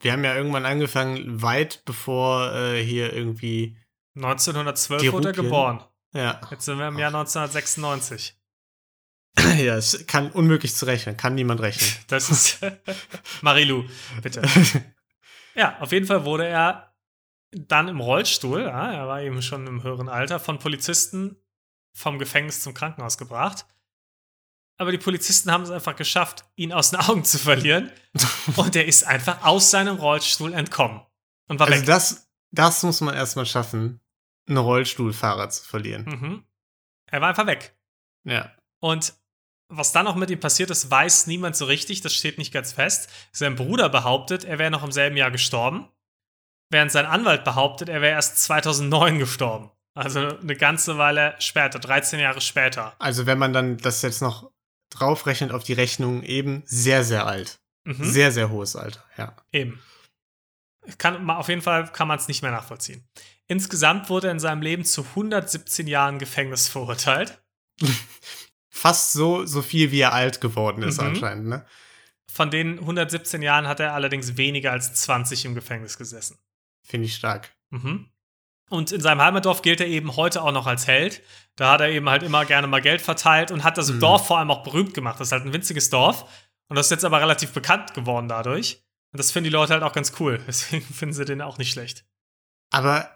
wir haben ja irgendwann angefangen, weit bevor äh, hier irgendwie. 1912 wurde er geboren. Ja. Jetzt sind wir im Jahr 1996. (laughs) Ja, es kann unmöglich zu rechnen, kann niemand rechnen. (laughs) Das ist (laughs) Marilou, bitte. Ja, auf jeden Fall wurde er dann im Rollstuhl, ja, er war eben schon im höheren Alter, von Polizisten vom Gefängnis zum Krankenhaus gebracht. Aber die Polizisten haben es einfach geschafft, ihn aus den (laughs) Augen zu verlieren. und er ist einfach aus seinem Rollstuhl entkommen. Und war also weg. Das, das muss man erstmal schaffen, einen Rollstuhlfahrer zu verlieren. Mhm. Er war einfach weg. Ja. Und was dann noch mit ihm passiert ist, weiß niemand so richtig, das steht nicht ganz fest. Sein Bruder behauptet, er wäre noch im selben Jahr gestorben, während sein Anwalt behauptet, er wäre erst 2009 gestorben. Also eine ganze Weile später, 13 Jahre später. Also wenn man dann das jetzt noch draufrechnet auf die Rechnung, eben sehr, sehr alt. Mhm. Sehr, sehr hohes Alter, ja. Eben. Kann, auf jeden Fall kann man es nicht mehr nachvollziehen. Insgesamt wurde er in seinem Leben zu 117 Jahren Gefängnis verurteilt. (laughs) fast so, so viel, wie er alt geworden ist, mhm. anscheinend, ne? Von den 117 Jahren hat er allerdings weniger als 20 im Gefängnis gesessen. Finde ich stark. Mhm. Und in seinem Heimatdorf gilt er eben heute auch noch als Held. Da hat er eben halt immer gerne mal Geld verteilt und hat das mhm. Dorf vor allem auch berühmt gemacht. Das ist halt ein winziges Dorf. Und das ist jetzt aber relativ bekannt geworden dadurch. Und das finden die Leute halt auch ganz cool. (laughs) Deswegen finden sie den auch nicht schlecht. Aber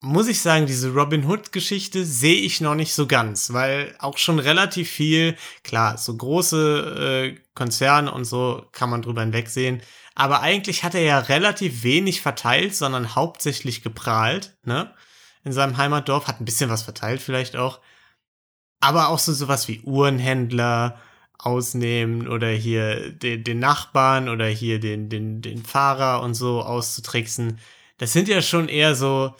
muss ich sagen, diese Robin Hood-Geschichte sehe ich noch nicht so ganz, weil auch schon relativ viel, klar, so große äh, Konzerne und so kann man drüber hinwegsehen, aber eigentlich hat er ja relativ wenig verteilt, sondern hauptsächlich geprahlt, ne? In seinem Heimatdorf, hat ein bisschen was verteilt vielleicht auch, aber auch so sowas wie Uhrenhändler ausnehmen oder hier den, den Nachbarn oder hier den, den, den Fahrer und so auszutricksen. Das sind ja schon eher so,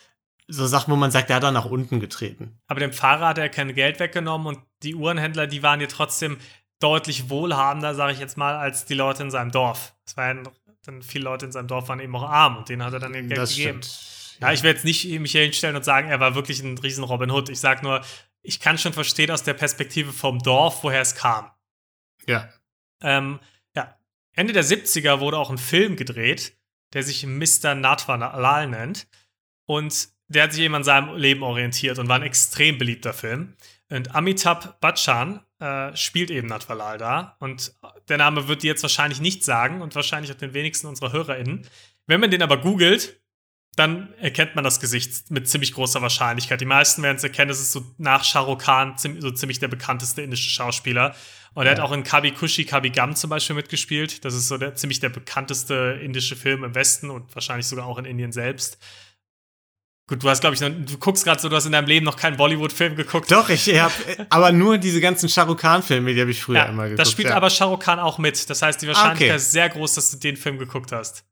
so Sachen, wo man sagt, der hat da nach unten getreten. Aber dem Fahrer hat er kein Geld weggenommen und die Uhrenhändler, die waren ja trotzdem deutlich wohlhabender, sage ich jetzt mal, als die Leute in seinem Dorf. Es waren dann viele Leute in seinem Dorf waren eben auch arm und denen hat er dann ihr Geld das gegeben. Stimmt. Ja, ich werde jetzt nicht mich hier hinstellen und sagen, er war wirklich ein riesen Robin Hood. Ich sage nur, ich kann schon verstehen aus der Perspektive vom Dorf, woher es kam. Ja. Ähm, ja. Ende der 70er wurde auch ein Film gedreht, der sich Mr. Natwanalal nennt. Und der hat sich eben an seinem Leben orientiert und war ein extrem beliebter Film. Und Amitabh Bachchan äh, spielt eben Natvalal da. Und der Name wird dir jetzt wahrscheinlich nicht sagen und wahrscheinlich auch den wenigsten unserer HörerInnen. Wenn man den aber googelt, dann erkennt man das Gesicht mit ziemlich großer Wahrscheinlichkeit. Die meisten werden es erkennen, es ist so nach Shah Rukh Khan so ziemlich der bekannteste indische Schauspieler. Und er hat auch in Kabi Kushi Kabi Gam zum Beispiel mitgespielt. Das ist so der, ziemlich der bekannteste indische Film im Westen und wahrscheinlich sogar auch in Indien selbst. Gut, du hast, glaube ich, noch, du guckst gerade so, du hast in deinem Leben noch keinen Bollywood-Film geguckt. Doch, ich habe (laughs) aber nur diese ganzen Shahrukh Khan-Filme, die habe ich früher ja, immer geguckt. Das spielt ja. aber Shahrukh Khan auch mit. Das heißt, die Wahrscheinlichkeit ah, okay. ist sehr groß, dass du den Film geguckt hast.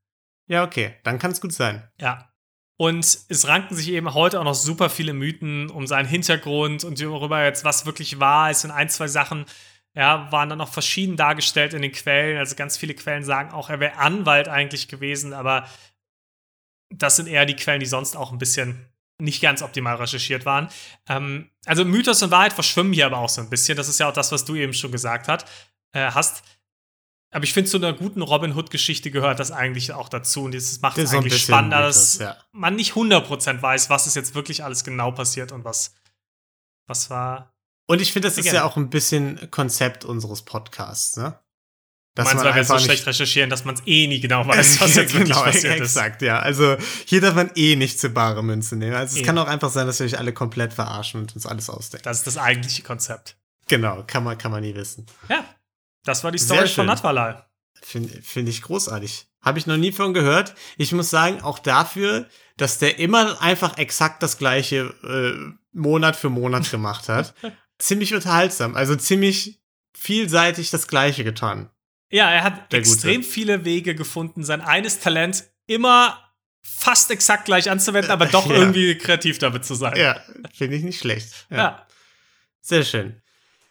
Ja, okay, dann kann es gut sein. Ja. Und es ranken sich eben heute auch noch super viele Mythen um seinen Hintergrund und darüber jetzt, was wirklich wahr ist. Und ein, zwei Sachen ja, waren dann noch verschieden dargestellt in den Quellen. Also ganz viele Quellen sagen auch, er wäre Anwalt eigentlich gewesen, aber das sind eher die Quellen, die sonst auch ein bisschen nicht ganz optimal recherchiert waren. Ähm, also Mythos und Wahrheit verschwimmen hier aber auch so ein bisschen. Das ist ja auch das, was du eben schon gesagt hat, äh, hast. Aber ich finde, zu einer guten Robin Hood-Geschichte gehört das eigentlich auch dazu. Und das macht es eigentlich spannender, Mythos, dass ja. man nicht 100% weiß, was ist jetzt wirklich alles genau passiert und was, was war. Und ich finde, das ist ja auch ein bisschen Konzept unseres Podcasts, ne? Dass Meinst, man weil wir so schlecht recherchieren, dass man es eh nie genau weiß, (laughs) was jetzt wirklich genau, passiert ist. Exakt, ja. Also hier darf man eh nicht zu bare Münze nehmen. Also es eh. kann auch einfach sein, dass wir euch alle komplett verarschen und uns alles ausdenken. Das ist das eigentliche Konzept. Genau, kann man, kann man nie wissen. Ja. Das war die Story von Natvalal. Finde find ich großartig. Habe ich noch nie von gehört. Ich muss sagen, auch dafür, dass der immer einfach exakt das gleiche äh, Monat für Monat gemacht hat. (laughs) ziemlich unterhaltsam. Also ziemlich vielseitig das gleiche getan. Ja, er hat Der extrem Gute. viele Wege gefunden, sein eines Talent immer fast exakt gleich anzuwenden, aber doch (laughs) Ja. irgendwie kreativ damit zu sein. Ja, finde ich nicht schlecht. ja. Sehr schön.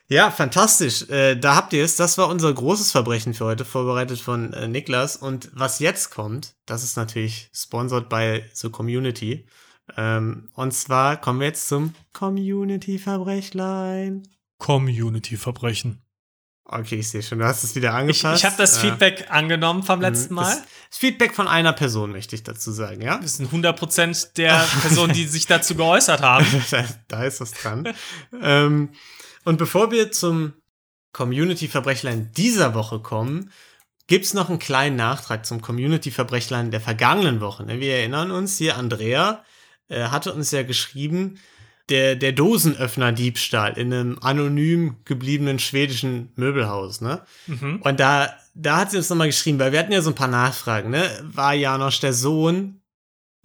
Ja, fantastisch. Äh, da habt ihr es. Das war unser großes Verbrechen für heute, vorbereitet von äh, Niklas. Und was jetzt kommt, das ist natürlich sponsored bei The Community. Ähm, und zwar kommen wir jetzt zum Community-Verbrechlein. Community-Verbrechen. Okay, ich sehe schon, du hast es wieder Ich, angepasst. ich habe das Äh, Feedback angenommen vom letzten mhm, Mal. Das, Feedback von einer Person, möchte ich dazu sagen, ja? Das sind 100% der Personen, die sich dazu (laughs) geäußert haben. da, da ist was dran. ähm, und bevor wir zum Community-Verbrechlein dieser Woche kommen, gibt's noch einen kleinen Nachtrag zum Community-Verbrechlein der vergangenen Woche. ne? Wir erinnern uns, hier Andrea äh, hatte uns ja geschrieben, der, der Dosenöffner-Diebstahl in einem anonym gebliebenen schwedischen Möbelhaus, ne? Mhm. Und da, da hat sie uns nochmal geschrieben, weil wir hatten ja so ein paar Nachfragen, ne? War Janosch der Sohn,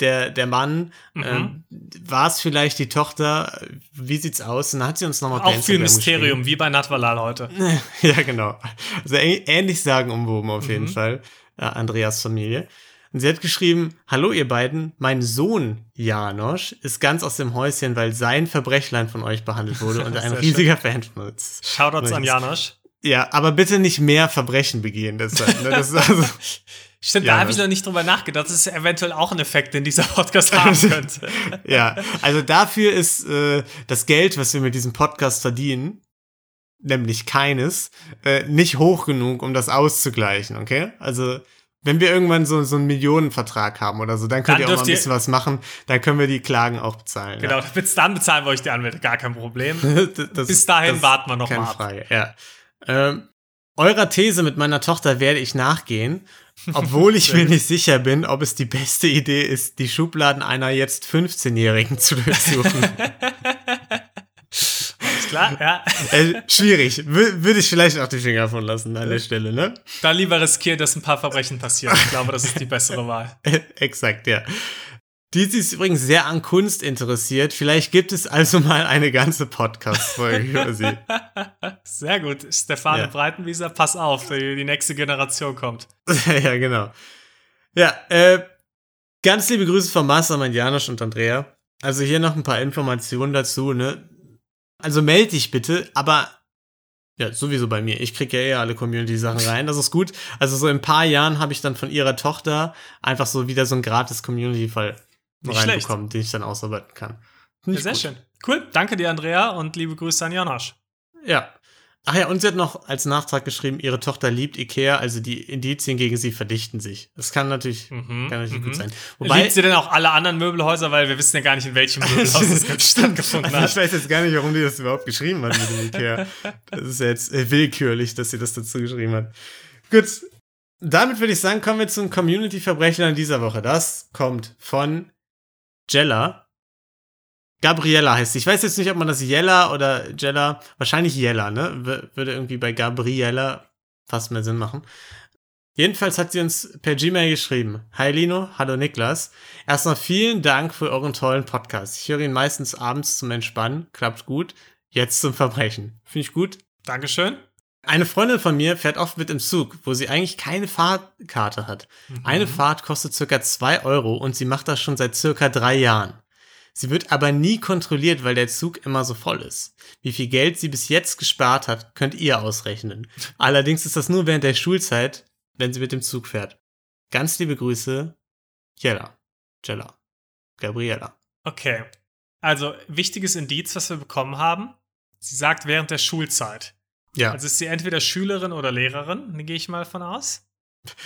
der, der Mann? Mhm. Ähm, war es vielleicht die Tochter? Wie sieht's aus? Und dann hat sie uns nochmal Auch viel Mysterium, wie bei Natvalal heute. (laughs) ja, genau. Also ä- ähnlich sagenumwoben auf jeden Mhm. Fall. Äh, Andreas Familie. Und sie hat geschrieben, hallo ihr beiden, mein Sohn Janosch ist ganz aus dem Häuschen, weil sein Verbrechlein von euch behandelt wurde (laughs) und ein riesiger Fan von uns. Shoutouts an Janosch. Ja, aber bitte nicht mehr Verbrechen begehen deshalb. Ne? Das also, (laughs) Stimmt, Ja, da habe ich noch nicht drüber nachgedacht. Das ist eventuell auch ein Effekt, den dieser Podcast haben (laughs) könnte. ja, also dafür ist äh, das Geld, was wir mit diesem Podcast verdienen, nämlich keines, äh, nicht hoch genug, um das auszugleichen, okay? Also wenn wir irgendwann so, so einen Millionenvertrag haben oder so, dann könnt Dann ihr auch mal ein bisschen was machen, dann können wir die Klagen auch bezahlen. Genau, bis dann bezahlen wir euch die Anwälte, gar kein Problem. (laughs) Ja. Das- Bis dahin warten wir noch Keine mal ab. Frage, ja. Ähm, eurer These mit meiner Tochter werde ich nachgehen, (laughs) obwohl ich mir nicht sicher bin, ob es die beste Idee ist, die Schubladen einer jetzt 15-Jährigen zu (laughs) durchsuchen. Klar, ja. (laughs) äh, schwierig. Wür- Würde ich vielleicht auch die Finger von lassen an der Stelle, ne? Dann lieber riskieren, dass ein paar Verbrechen passieren. Ich glaube, das ist die bessere Wahl. (laughs) Exakt, ja. Die ist übrigens sehr an Kunst interessiert. Vielleicht gibt es also mal eine ganze Podcast-Folge (laughs) über sie. Sehr gut. Stefane Ja. Breitenwieser, pass auf, die, nächste Generation kommt. ja, genau. Ja, äh, ganz liebe Grüße von Mastermann Janosch und Andrea. Also hier noch ein paar Informationen dazu, ne? Also melde dich bitte, aber ja, sowieso bei mir. Ich kriege ja eh alle Community-Sachen rein, das ist gut. Also so in ein paar Jahren habe ich dann von ihrer Tochter einfach so wieder so einen gratis Community-Fall reinbekommen, den ich dann ausarbeiten kann. Ja, sehr gut. schön. Cool. Danke dir, Andrea, und liebe Grüße an Janosch. Ja. Ach ja, und sie hat noch als Nachtrag geschrieben, ihre Tochter liebt Ikea, also die Indizien gegen sie verdichten sich. Das kann natürlich, Mhm, kann natürlich mhm. gut sein. Wobei, Liebt sie denn auch alle anderen Möbelhäuser, weil wir wissen ja gar nicht, in welchem (laughs) Möbelhaus es gerade stattgefunden also ich hat. weiß jetzt gar nicht, warum die das überhaupt geschrieben hat mit dem Ikea. Das ist ja jetzt äh, willkürlich, dass sie das dazu geschrieben hat. Gut, damit würde ich sagen, kommen wir zum Community-Verbrechen dieser Woche. Das kommt von Jella. Gabriella heißt sie. Ich weiß jetzt nicht, ob man das Jella oder Jella, wahrscheinlich Jella, ne? Würde irgendwie bei Gabriella fast mehr Sinn machen. Jedenfalls hat sie uns per Gmail geschrieben. Hi Lino, hallo Niklas. Erstmal vielen Dank für euren tollen Podcast. Ich höre ihn meistens abends zum Entspannen. Klappt gut. Jetzt zum Verbrechen. Finde ich gut. Dankeschön. Eine Freundin von mir fährt oft mit im Zug, wo sie eigentlich keine Fahrkarte hat. Eine Fahrt kostet circa 2 Euro und sie macht das schon seit circa drei Jahren. Sie wird aber nie kontrolliert, weil der Zug immer so voll ist. Wie viel Geld sie bis jetzt gespart hat, könnt ihr ausrechnen. Allerdings ist das nur während der Schulzeit, wenn sie mit dem Zug fährt. Ganz liebe Grüße, Jella. Jella. Gabriella. Okay. Also, wichtiges Indiz, was wir bekommen haben. Sie sagt während der Schulzeit. Ja, Also ist sie entweder Schülerin oder Lehrerin, gehe ich mal von aus.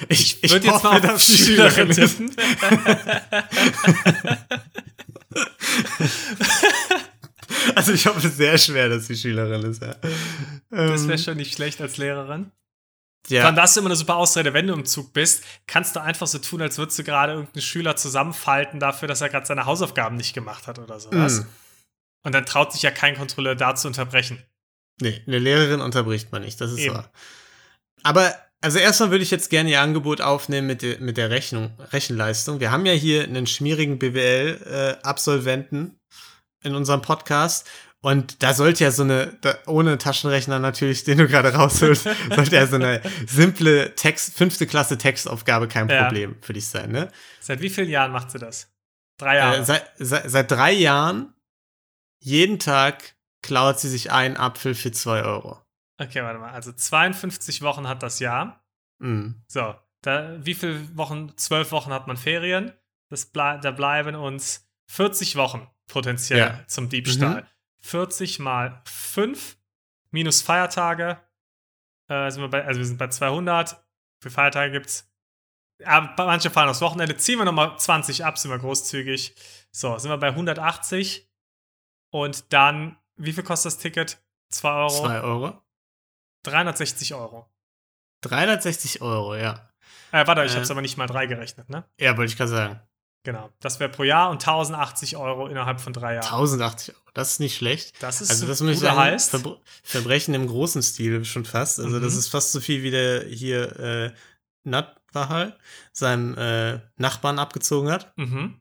ich, ich Würde jetzt mal auf sie Schülerin tippen. (laughs) (laughs) Also ich hoffe sehr schwer, dass sie Schülerin ist. Ja. Das Ähm, wäre schon nicht schlecht als Lehrerin. ja. Dann hast du immer eine super Ausrede, wenn du im Zug bist, kannst du einfach so tun, als würdest du gerade irgendeinen Schüler zusammenfalten dafür, dass er gerade seine Hausaufgaben nicht gemacht hat oder sowas. Mm. Und dann traut sich ja kein Kontrolleur da zu unterbrechen. Nee, eine Lehrerin unterbricht man nicht, das ist Eben. wahr. Aber, also erstmal würde ich jetzt gerne Ihr Angebot aufnehmen mit, der, mit der Rechnung, Rechenleistung. Wir haben ja hier einen schmierigen BWL-Absolventen äh, in unserem Podcast. Und da sollte ja so eine, da, ohne Taschenrechner natürlich, den du gerade rausholst, (laughs) sollte ja so eine simple Text, fünfte Klasse Textaufgabe kein Ja. Problem für dich sein, ne? Seit wie vielen Jahren macht sie das? Drei Jahre. Äh, seit, seit, seit drei Jahren, jeden Tag klaut sie sich einen Apfel für zwei Euro. Okay, warte mal. Also 52 Wochen hat das Jahr. Mm. So, da, wie viele Wochen? Zwölf Wochen hat man Ferien. Das blei da bleiben uns 40 Wochen potenziell Ja. zum Diebstahl. 40 mal 5 minus Feiertage. Äh, sind wir bei, also wir sind bei 200. Für Feiertage gibt's. Aber manche fahren aufs Wochenende. Ziehen wir nochmal 20 ab, sind wir großzügig. So, sind wir bei 180. Und dann, wie viel kostet das Ticket? 2 Euro. Zwei Euro. 360 Euro. 360 Euro, ja. Äh, warte, ich Äh. habe es aber nicht mal drei gerechnet, ne? Ja, wollte ich gerade sagen. Genau. Das wäre pro Jahr und 1080 Euro innerhalb von drei Jahren. 1080 Euro, das ist nicht schlecht. Das ist Also das muss ich sagen, heißt. Verbr Verbrechen im großen Stil schon fast. Also das Mhm. ist fast so viel wie der hier äh, Nat Wahal seinem äh, Nachbarn abgezogen hat. Mhm.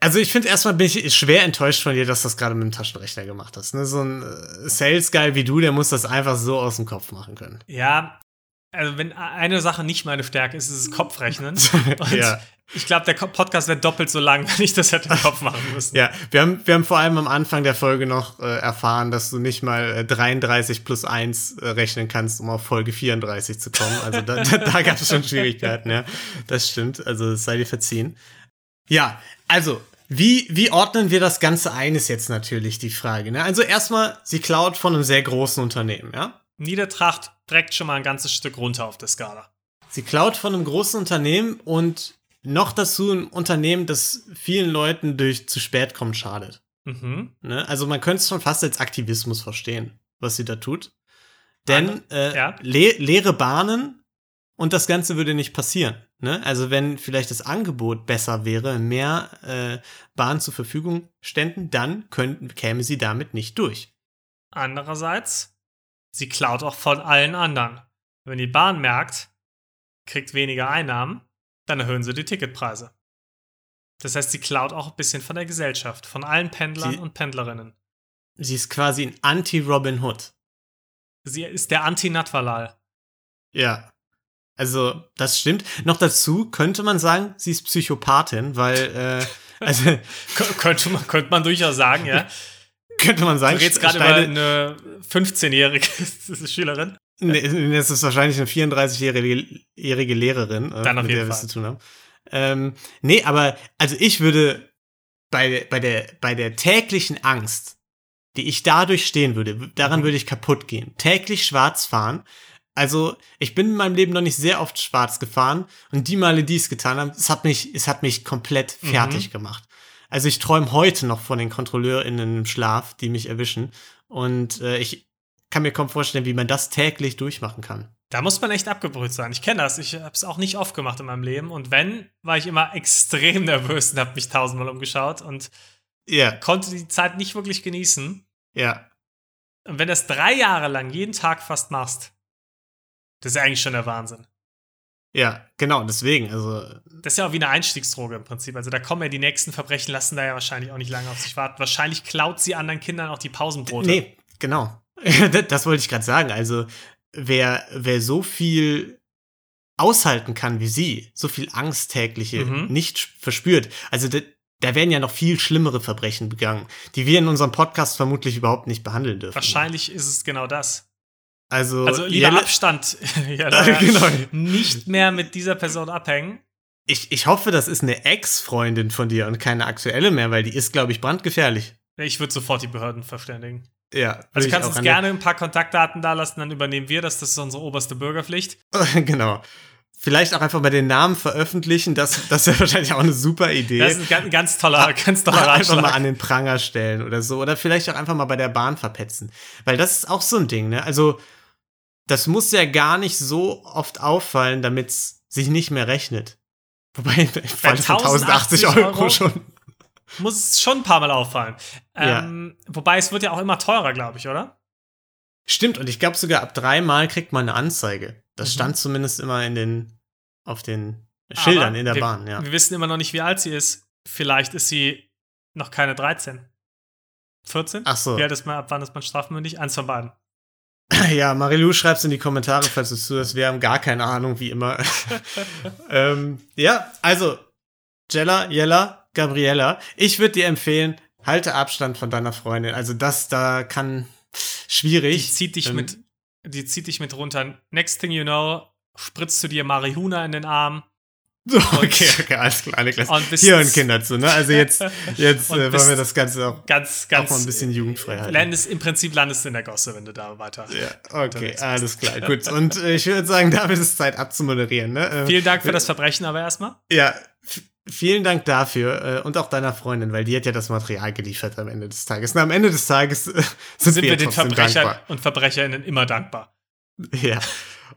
Also ich finde erstmal bin ich schwer enttäuscht von dir, dass du das gerade mit dem Taschenrechner gemacht hast. Ne? So ein äh, Sales Guy wie du, der muss das einfach so aus dem Kopf machen können. Ja, also wenn eine Sache nicht meine Stärke ist, ist es Kopfrechnen. (laughs) Und ja. ich glaube, der Podcast wäre doppelt so lang, (laughs) wenn ich das hätte im Kopf machen müssen. ja, wir haben, wir haben vor allem am Anfang der Folge noch äh, erfahren, dass du nicht mal äh, 33 plus 1 äh, rechnen kannst, um auf Folge 34 zu kommen. Also da, (laughs) da, da gab es schon Schwierigkeiten, ja. Das stimmt, also es sei dir verziehen. Ja, also, wie, wie ordnen wir das Ganze ein, ist jetzt natürlich die Frage. Ne? Also erstmal, sie klaut von einem sehr großen Unternehmen, ja. Niedertracht direkt schon mal ein ganzes Stück runter auf der Skala. Sie klaut von einem großen Unternehmen und noch dazu ein Unternehmen, das vielen Leuten durch zu spät kommt, schadet. Mhm. Ne? Also man könnte es schon fast als Aktivismus verstehen, was sie da tut. Denn äh, ja. le leere Bahnen und das Ganze würde nicht passieren. Ne? Also wenn vielleicht das Angebot besser wäre, mehr äh, Bahnen zur Verfügung ständen, dann könnten, käme sie damit nicht durch. Andererseits, sie klaut auch von allen anderen. Wenn die Bahn merkt, kriegt weniger Einnahmen, dann erhöhen sie die Ticketpreise. Das heißt, sie klaut auch ein bisschen von der Gesellschaft, von allen Pendlern Sie- und Pendlerinnen. Sie ist quasi ein Anti-Robin Hood. Sie ist der Anti-Natvalal. Ja. Also, das stimmt. Noch dazu könnte man sagen, sie ist Psychopathin, weil, äh, (laughs) also, Kö- könnte, man, könnte man durchaus sagen, ja. (laughs) könnte man Du sagen, redest gerade über eine 15-jährige (laughs) Schülerin. Nee, das ist wahrscheinlich eine 34-jährige jährige Lehrerin, äh, Dann auf mit jeden der wir es zu tun haben. Ähm, nee, aber also ich würde bei, bei, der, bei der täglichen Angst, die ich dadurch stehen würde, daran Mhm. würde ich kaputt gehen. Täglich schwarz fahren. Also, ich bin in meinem Leben noch nicht sehr oft schwarz gefahren und die Male, die ich es getan habe, es hat mich, es hat mich komplett Mhm. fertig gemacht. Also ich träume heute noch von den KontrolleurInnen im Schlaf, die mich erwischen. Und äh, ich kann mir kaum vorstellen, wie man das täglich durchmachen kann. Da muss man echt abgebrüht sein. Ich kenne das. Ich habe es auch nicht oft gemacht in meinem Leben. Und wenn, war ich immer (laughs) extrem nervös und habe mich tausendmal umgeschaut und Ja, konnte die Zeit nicht wirklich genießen. ja. Und wenn du das drei Jahre lang jeden Tag fast machst, das ist ja eigentlich schon der Wahnsinn. Ja, genau, deswegen, also, Das ist ja auch wie eine Einstiegsdroge im Prinzip. Also da kommen ja die nächsten Verbrechen, lassen da ja wahrscheinlich auch nicht lange auf sich warten. Wahrscheinlich klaut sie anderen Kindern auch die Pausenbrote. nee, genau. (laughs) das, wollte ich gerade sagen. Also, wer, wer so viel aushalten kann wie sie, so viel Angst tägliche Mhm. nicht verspürt, also da, da werden ja noch viel schlimmere Verbrechen begangen, die wir in unserem Podcast vermutlich überhaupt nicht behandeln dürfen. Wahrscheinlich ist es genau das. Also, Also lieber Jelle- Abstand. (laughs) ja, (laughs) genau. Nicht mehr mit dieser Person abhängen. Ich, ich hoffe, das ist eine Ex-Freundin von dir und keine aktuelle mehr, weil die ist, glaube ich, brandgefährlich. Ich würde sofort die Behörden verständigen. Ja, Also du kannst uns gerne ein paar Kontaktdaten da lassen, dann übernehmen wir das. Das ist unsere oberste Bürgerpflicht. (laughs) genau. Vielleicht auch einfach mal den Namen veröffentlichen, das, das wäre wahrscheinlich auch eine super Idee. Das ist ein ganz, ganz toller, ganz toller einfach mal Ratschlag. an den Pranger stellen oder so. Oder vielleicht auch einfach mal bei der Bahn verpetzen. Weil das ist auch so ein Ding, ne? Also, das muss ja gar nicht so oft auffallen, damit es sich nicht mehr rechnet. Wobei, im Fall von 1080 Euro, Euro schon. Muss es schon ein paar Mal auffallen. Ja. Ähm, Wobei es wird ja auch immer teurer, glaube ich, oder? Stimmt, und ich glaube sogar ab dreimal kriegt man eine Anzeige. Das Mhm. stand zumindest immer in den, auf den Schildern Aber in der wir, Bahn, ja. Wir wissen immer noch nicht, wie alt sie ist. Vielleicht ist sie noch keine 13. 14? Ach so. Wie alt ist man, ab wann ist man strafmündig? Eins von beiden. (laughs) Ja, Marilou schreibt's in die Kommentare, falls du zuhörst. Wir haben gar keine Ahnung, wie immer. (laughs) ähm, ja, also, Jella, Jella, Gabriella. Ich würde dir empfehlen, halte Abstand von deiner Freundin. Also, das da kann Die schwierig. zieht dich Ähm, mit, die zieht dich mit runter. Next thing you know, spritzt du dir Marihuna in den Arm. (laughs) Okay, okay, alles klar, Niklas. Und bist- Hier hören Kinder zu, ne? Also jetzt, (laughs) jetzt Und äh, wollen wir das Ganze auch, Ganz, auch ganz. mal ein bisschen jugendfrei halten. Landest, Im Prinzip landest du in der Gosse, wenn du da weiter. Ja, okay, alles klar, (laughs) gut. Und äh, ich würde sagen, damit ist es Zeit abzumoderieren, ne? Äh, Vielen Dank für das Verbrechen aber erstmal. Ja, vielen Dank dafür äh, und auch deiner Freundin, weil die hat ja das Material geliefert am Ende des Tages. Und am Ende des Tages äh, sind, Sind wir, wir den Verbrechern dankbar. und Verbrecherinnen immer dankbar. Ja.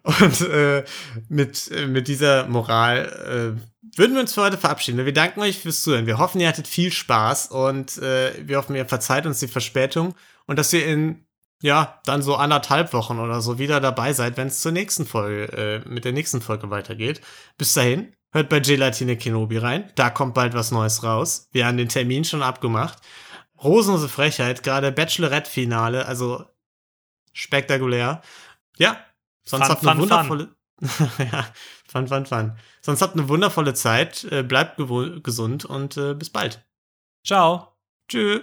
Und äh, mit, äh, mit dieser Moral äh, würden wir uns für heute verabschieden. Wir danken euch fürs Zuhören. Wir hoffen, ihr hattet viel Spaß und äh, wir hoffen, ihr verzeiht uns die Verspätung und dass ihr in ja, dann so anderthalb Wochen oder so wieder dabei seid, wenn es zur nächsten Folge, äh, mit der nächsten Folge weitergeht. Bis dahin, hört bei Gelatine Kenobi rein. Da kommt bald was Neues raus. Wir haben den Termin schon abgemacht. Rosenlose Frechheit, gerade Bachelorette-Finale, also spektakulär. Ja, sonst Fun, habt eine fun, wundervolle. (laughs) ja, fun, fun, fun. Sonst habt eine wundervolle Zeit, äh, bleibt gesund und äh, bis bald. Ciao. Tschüss.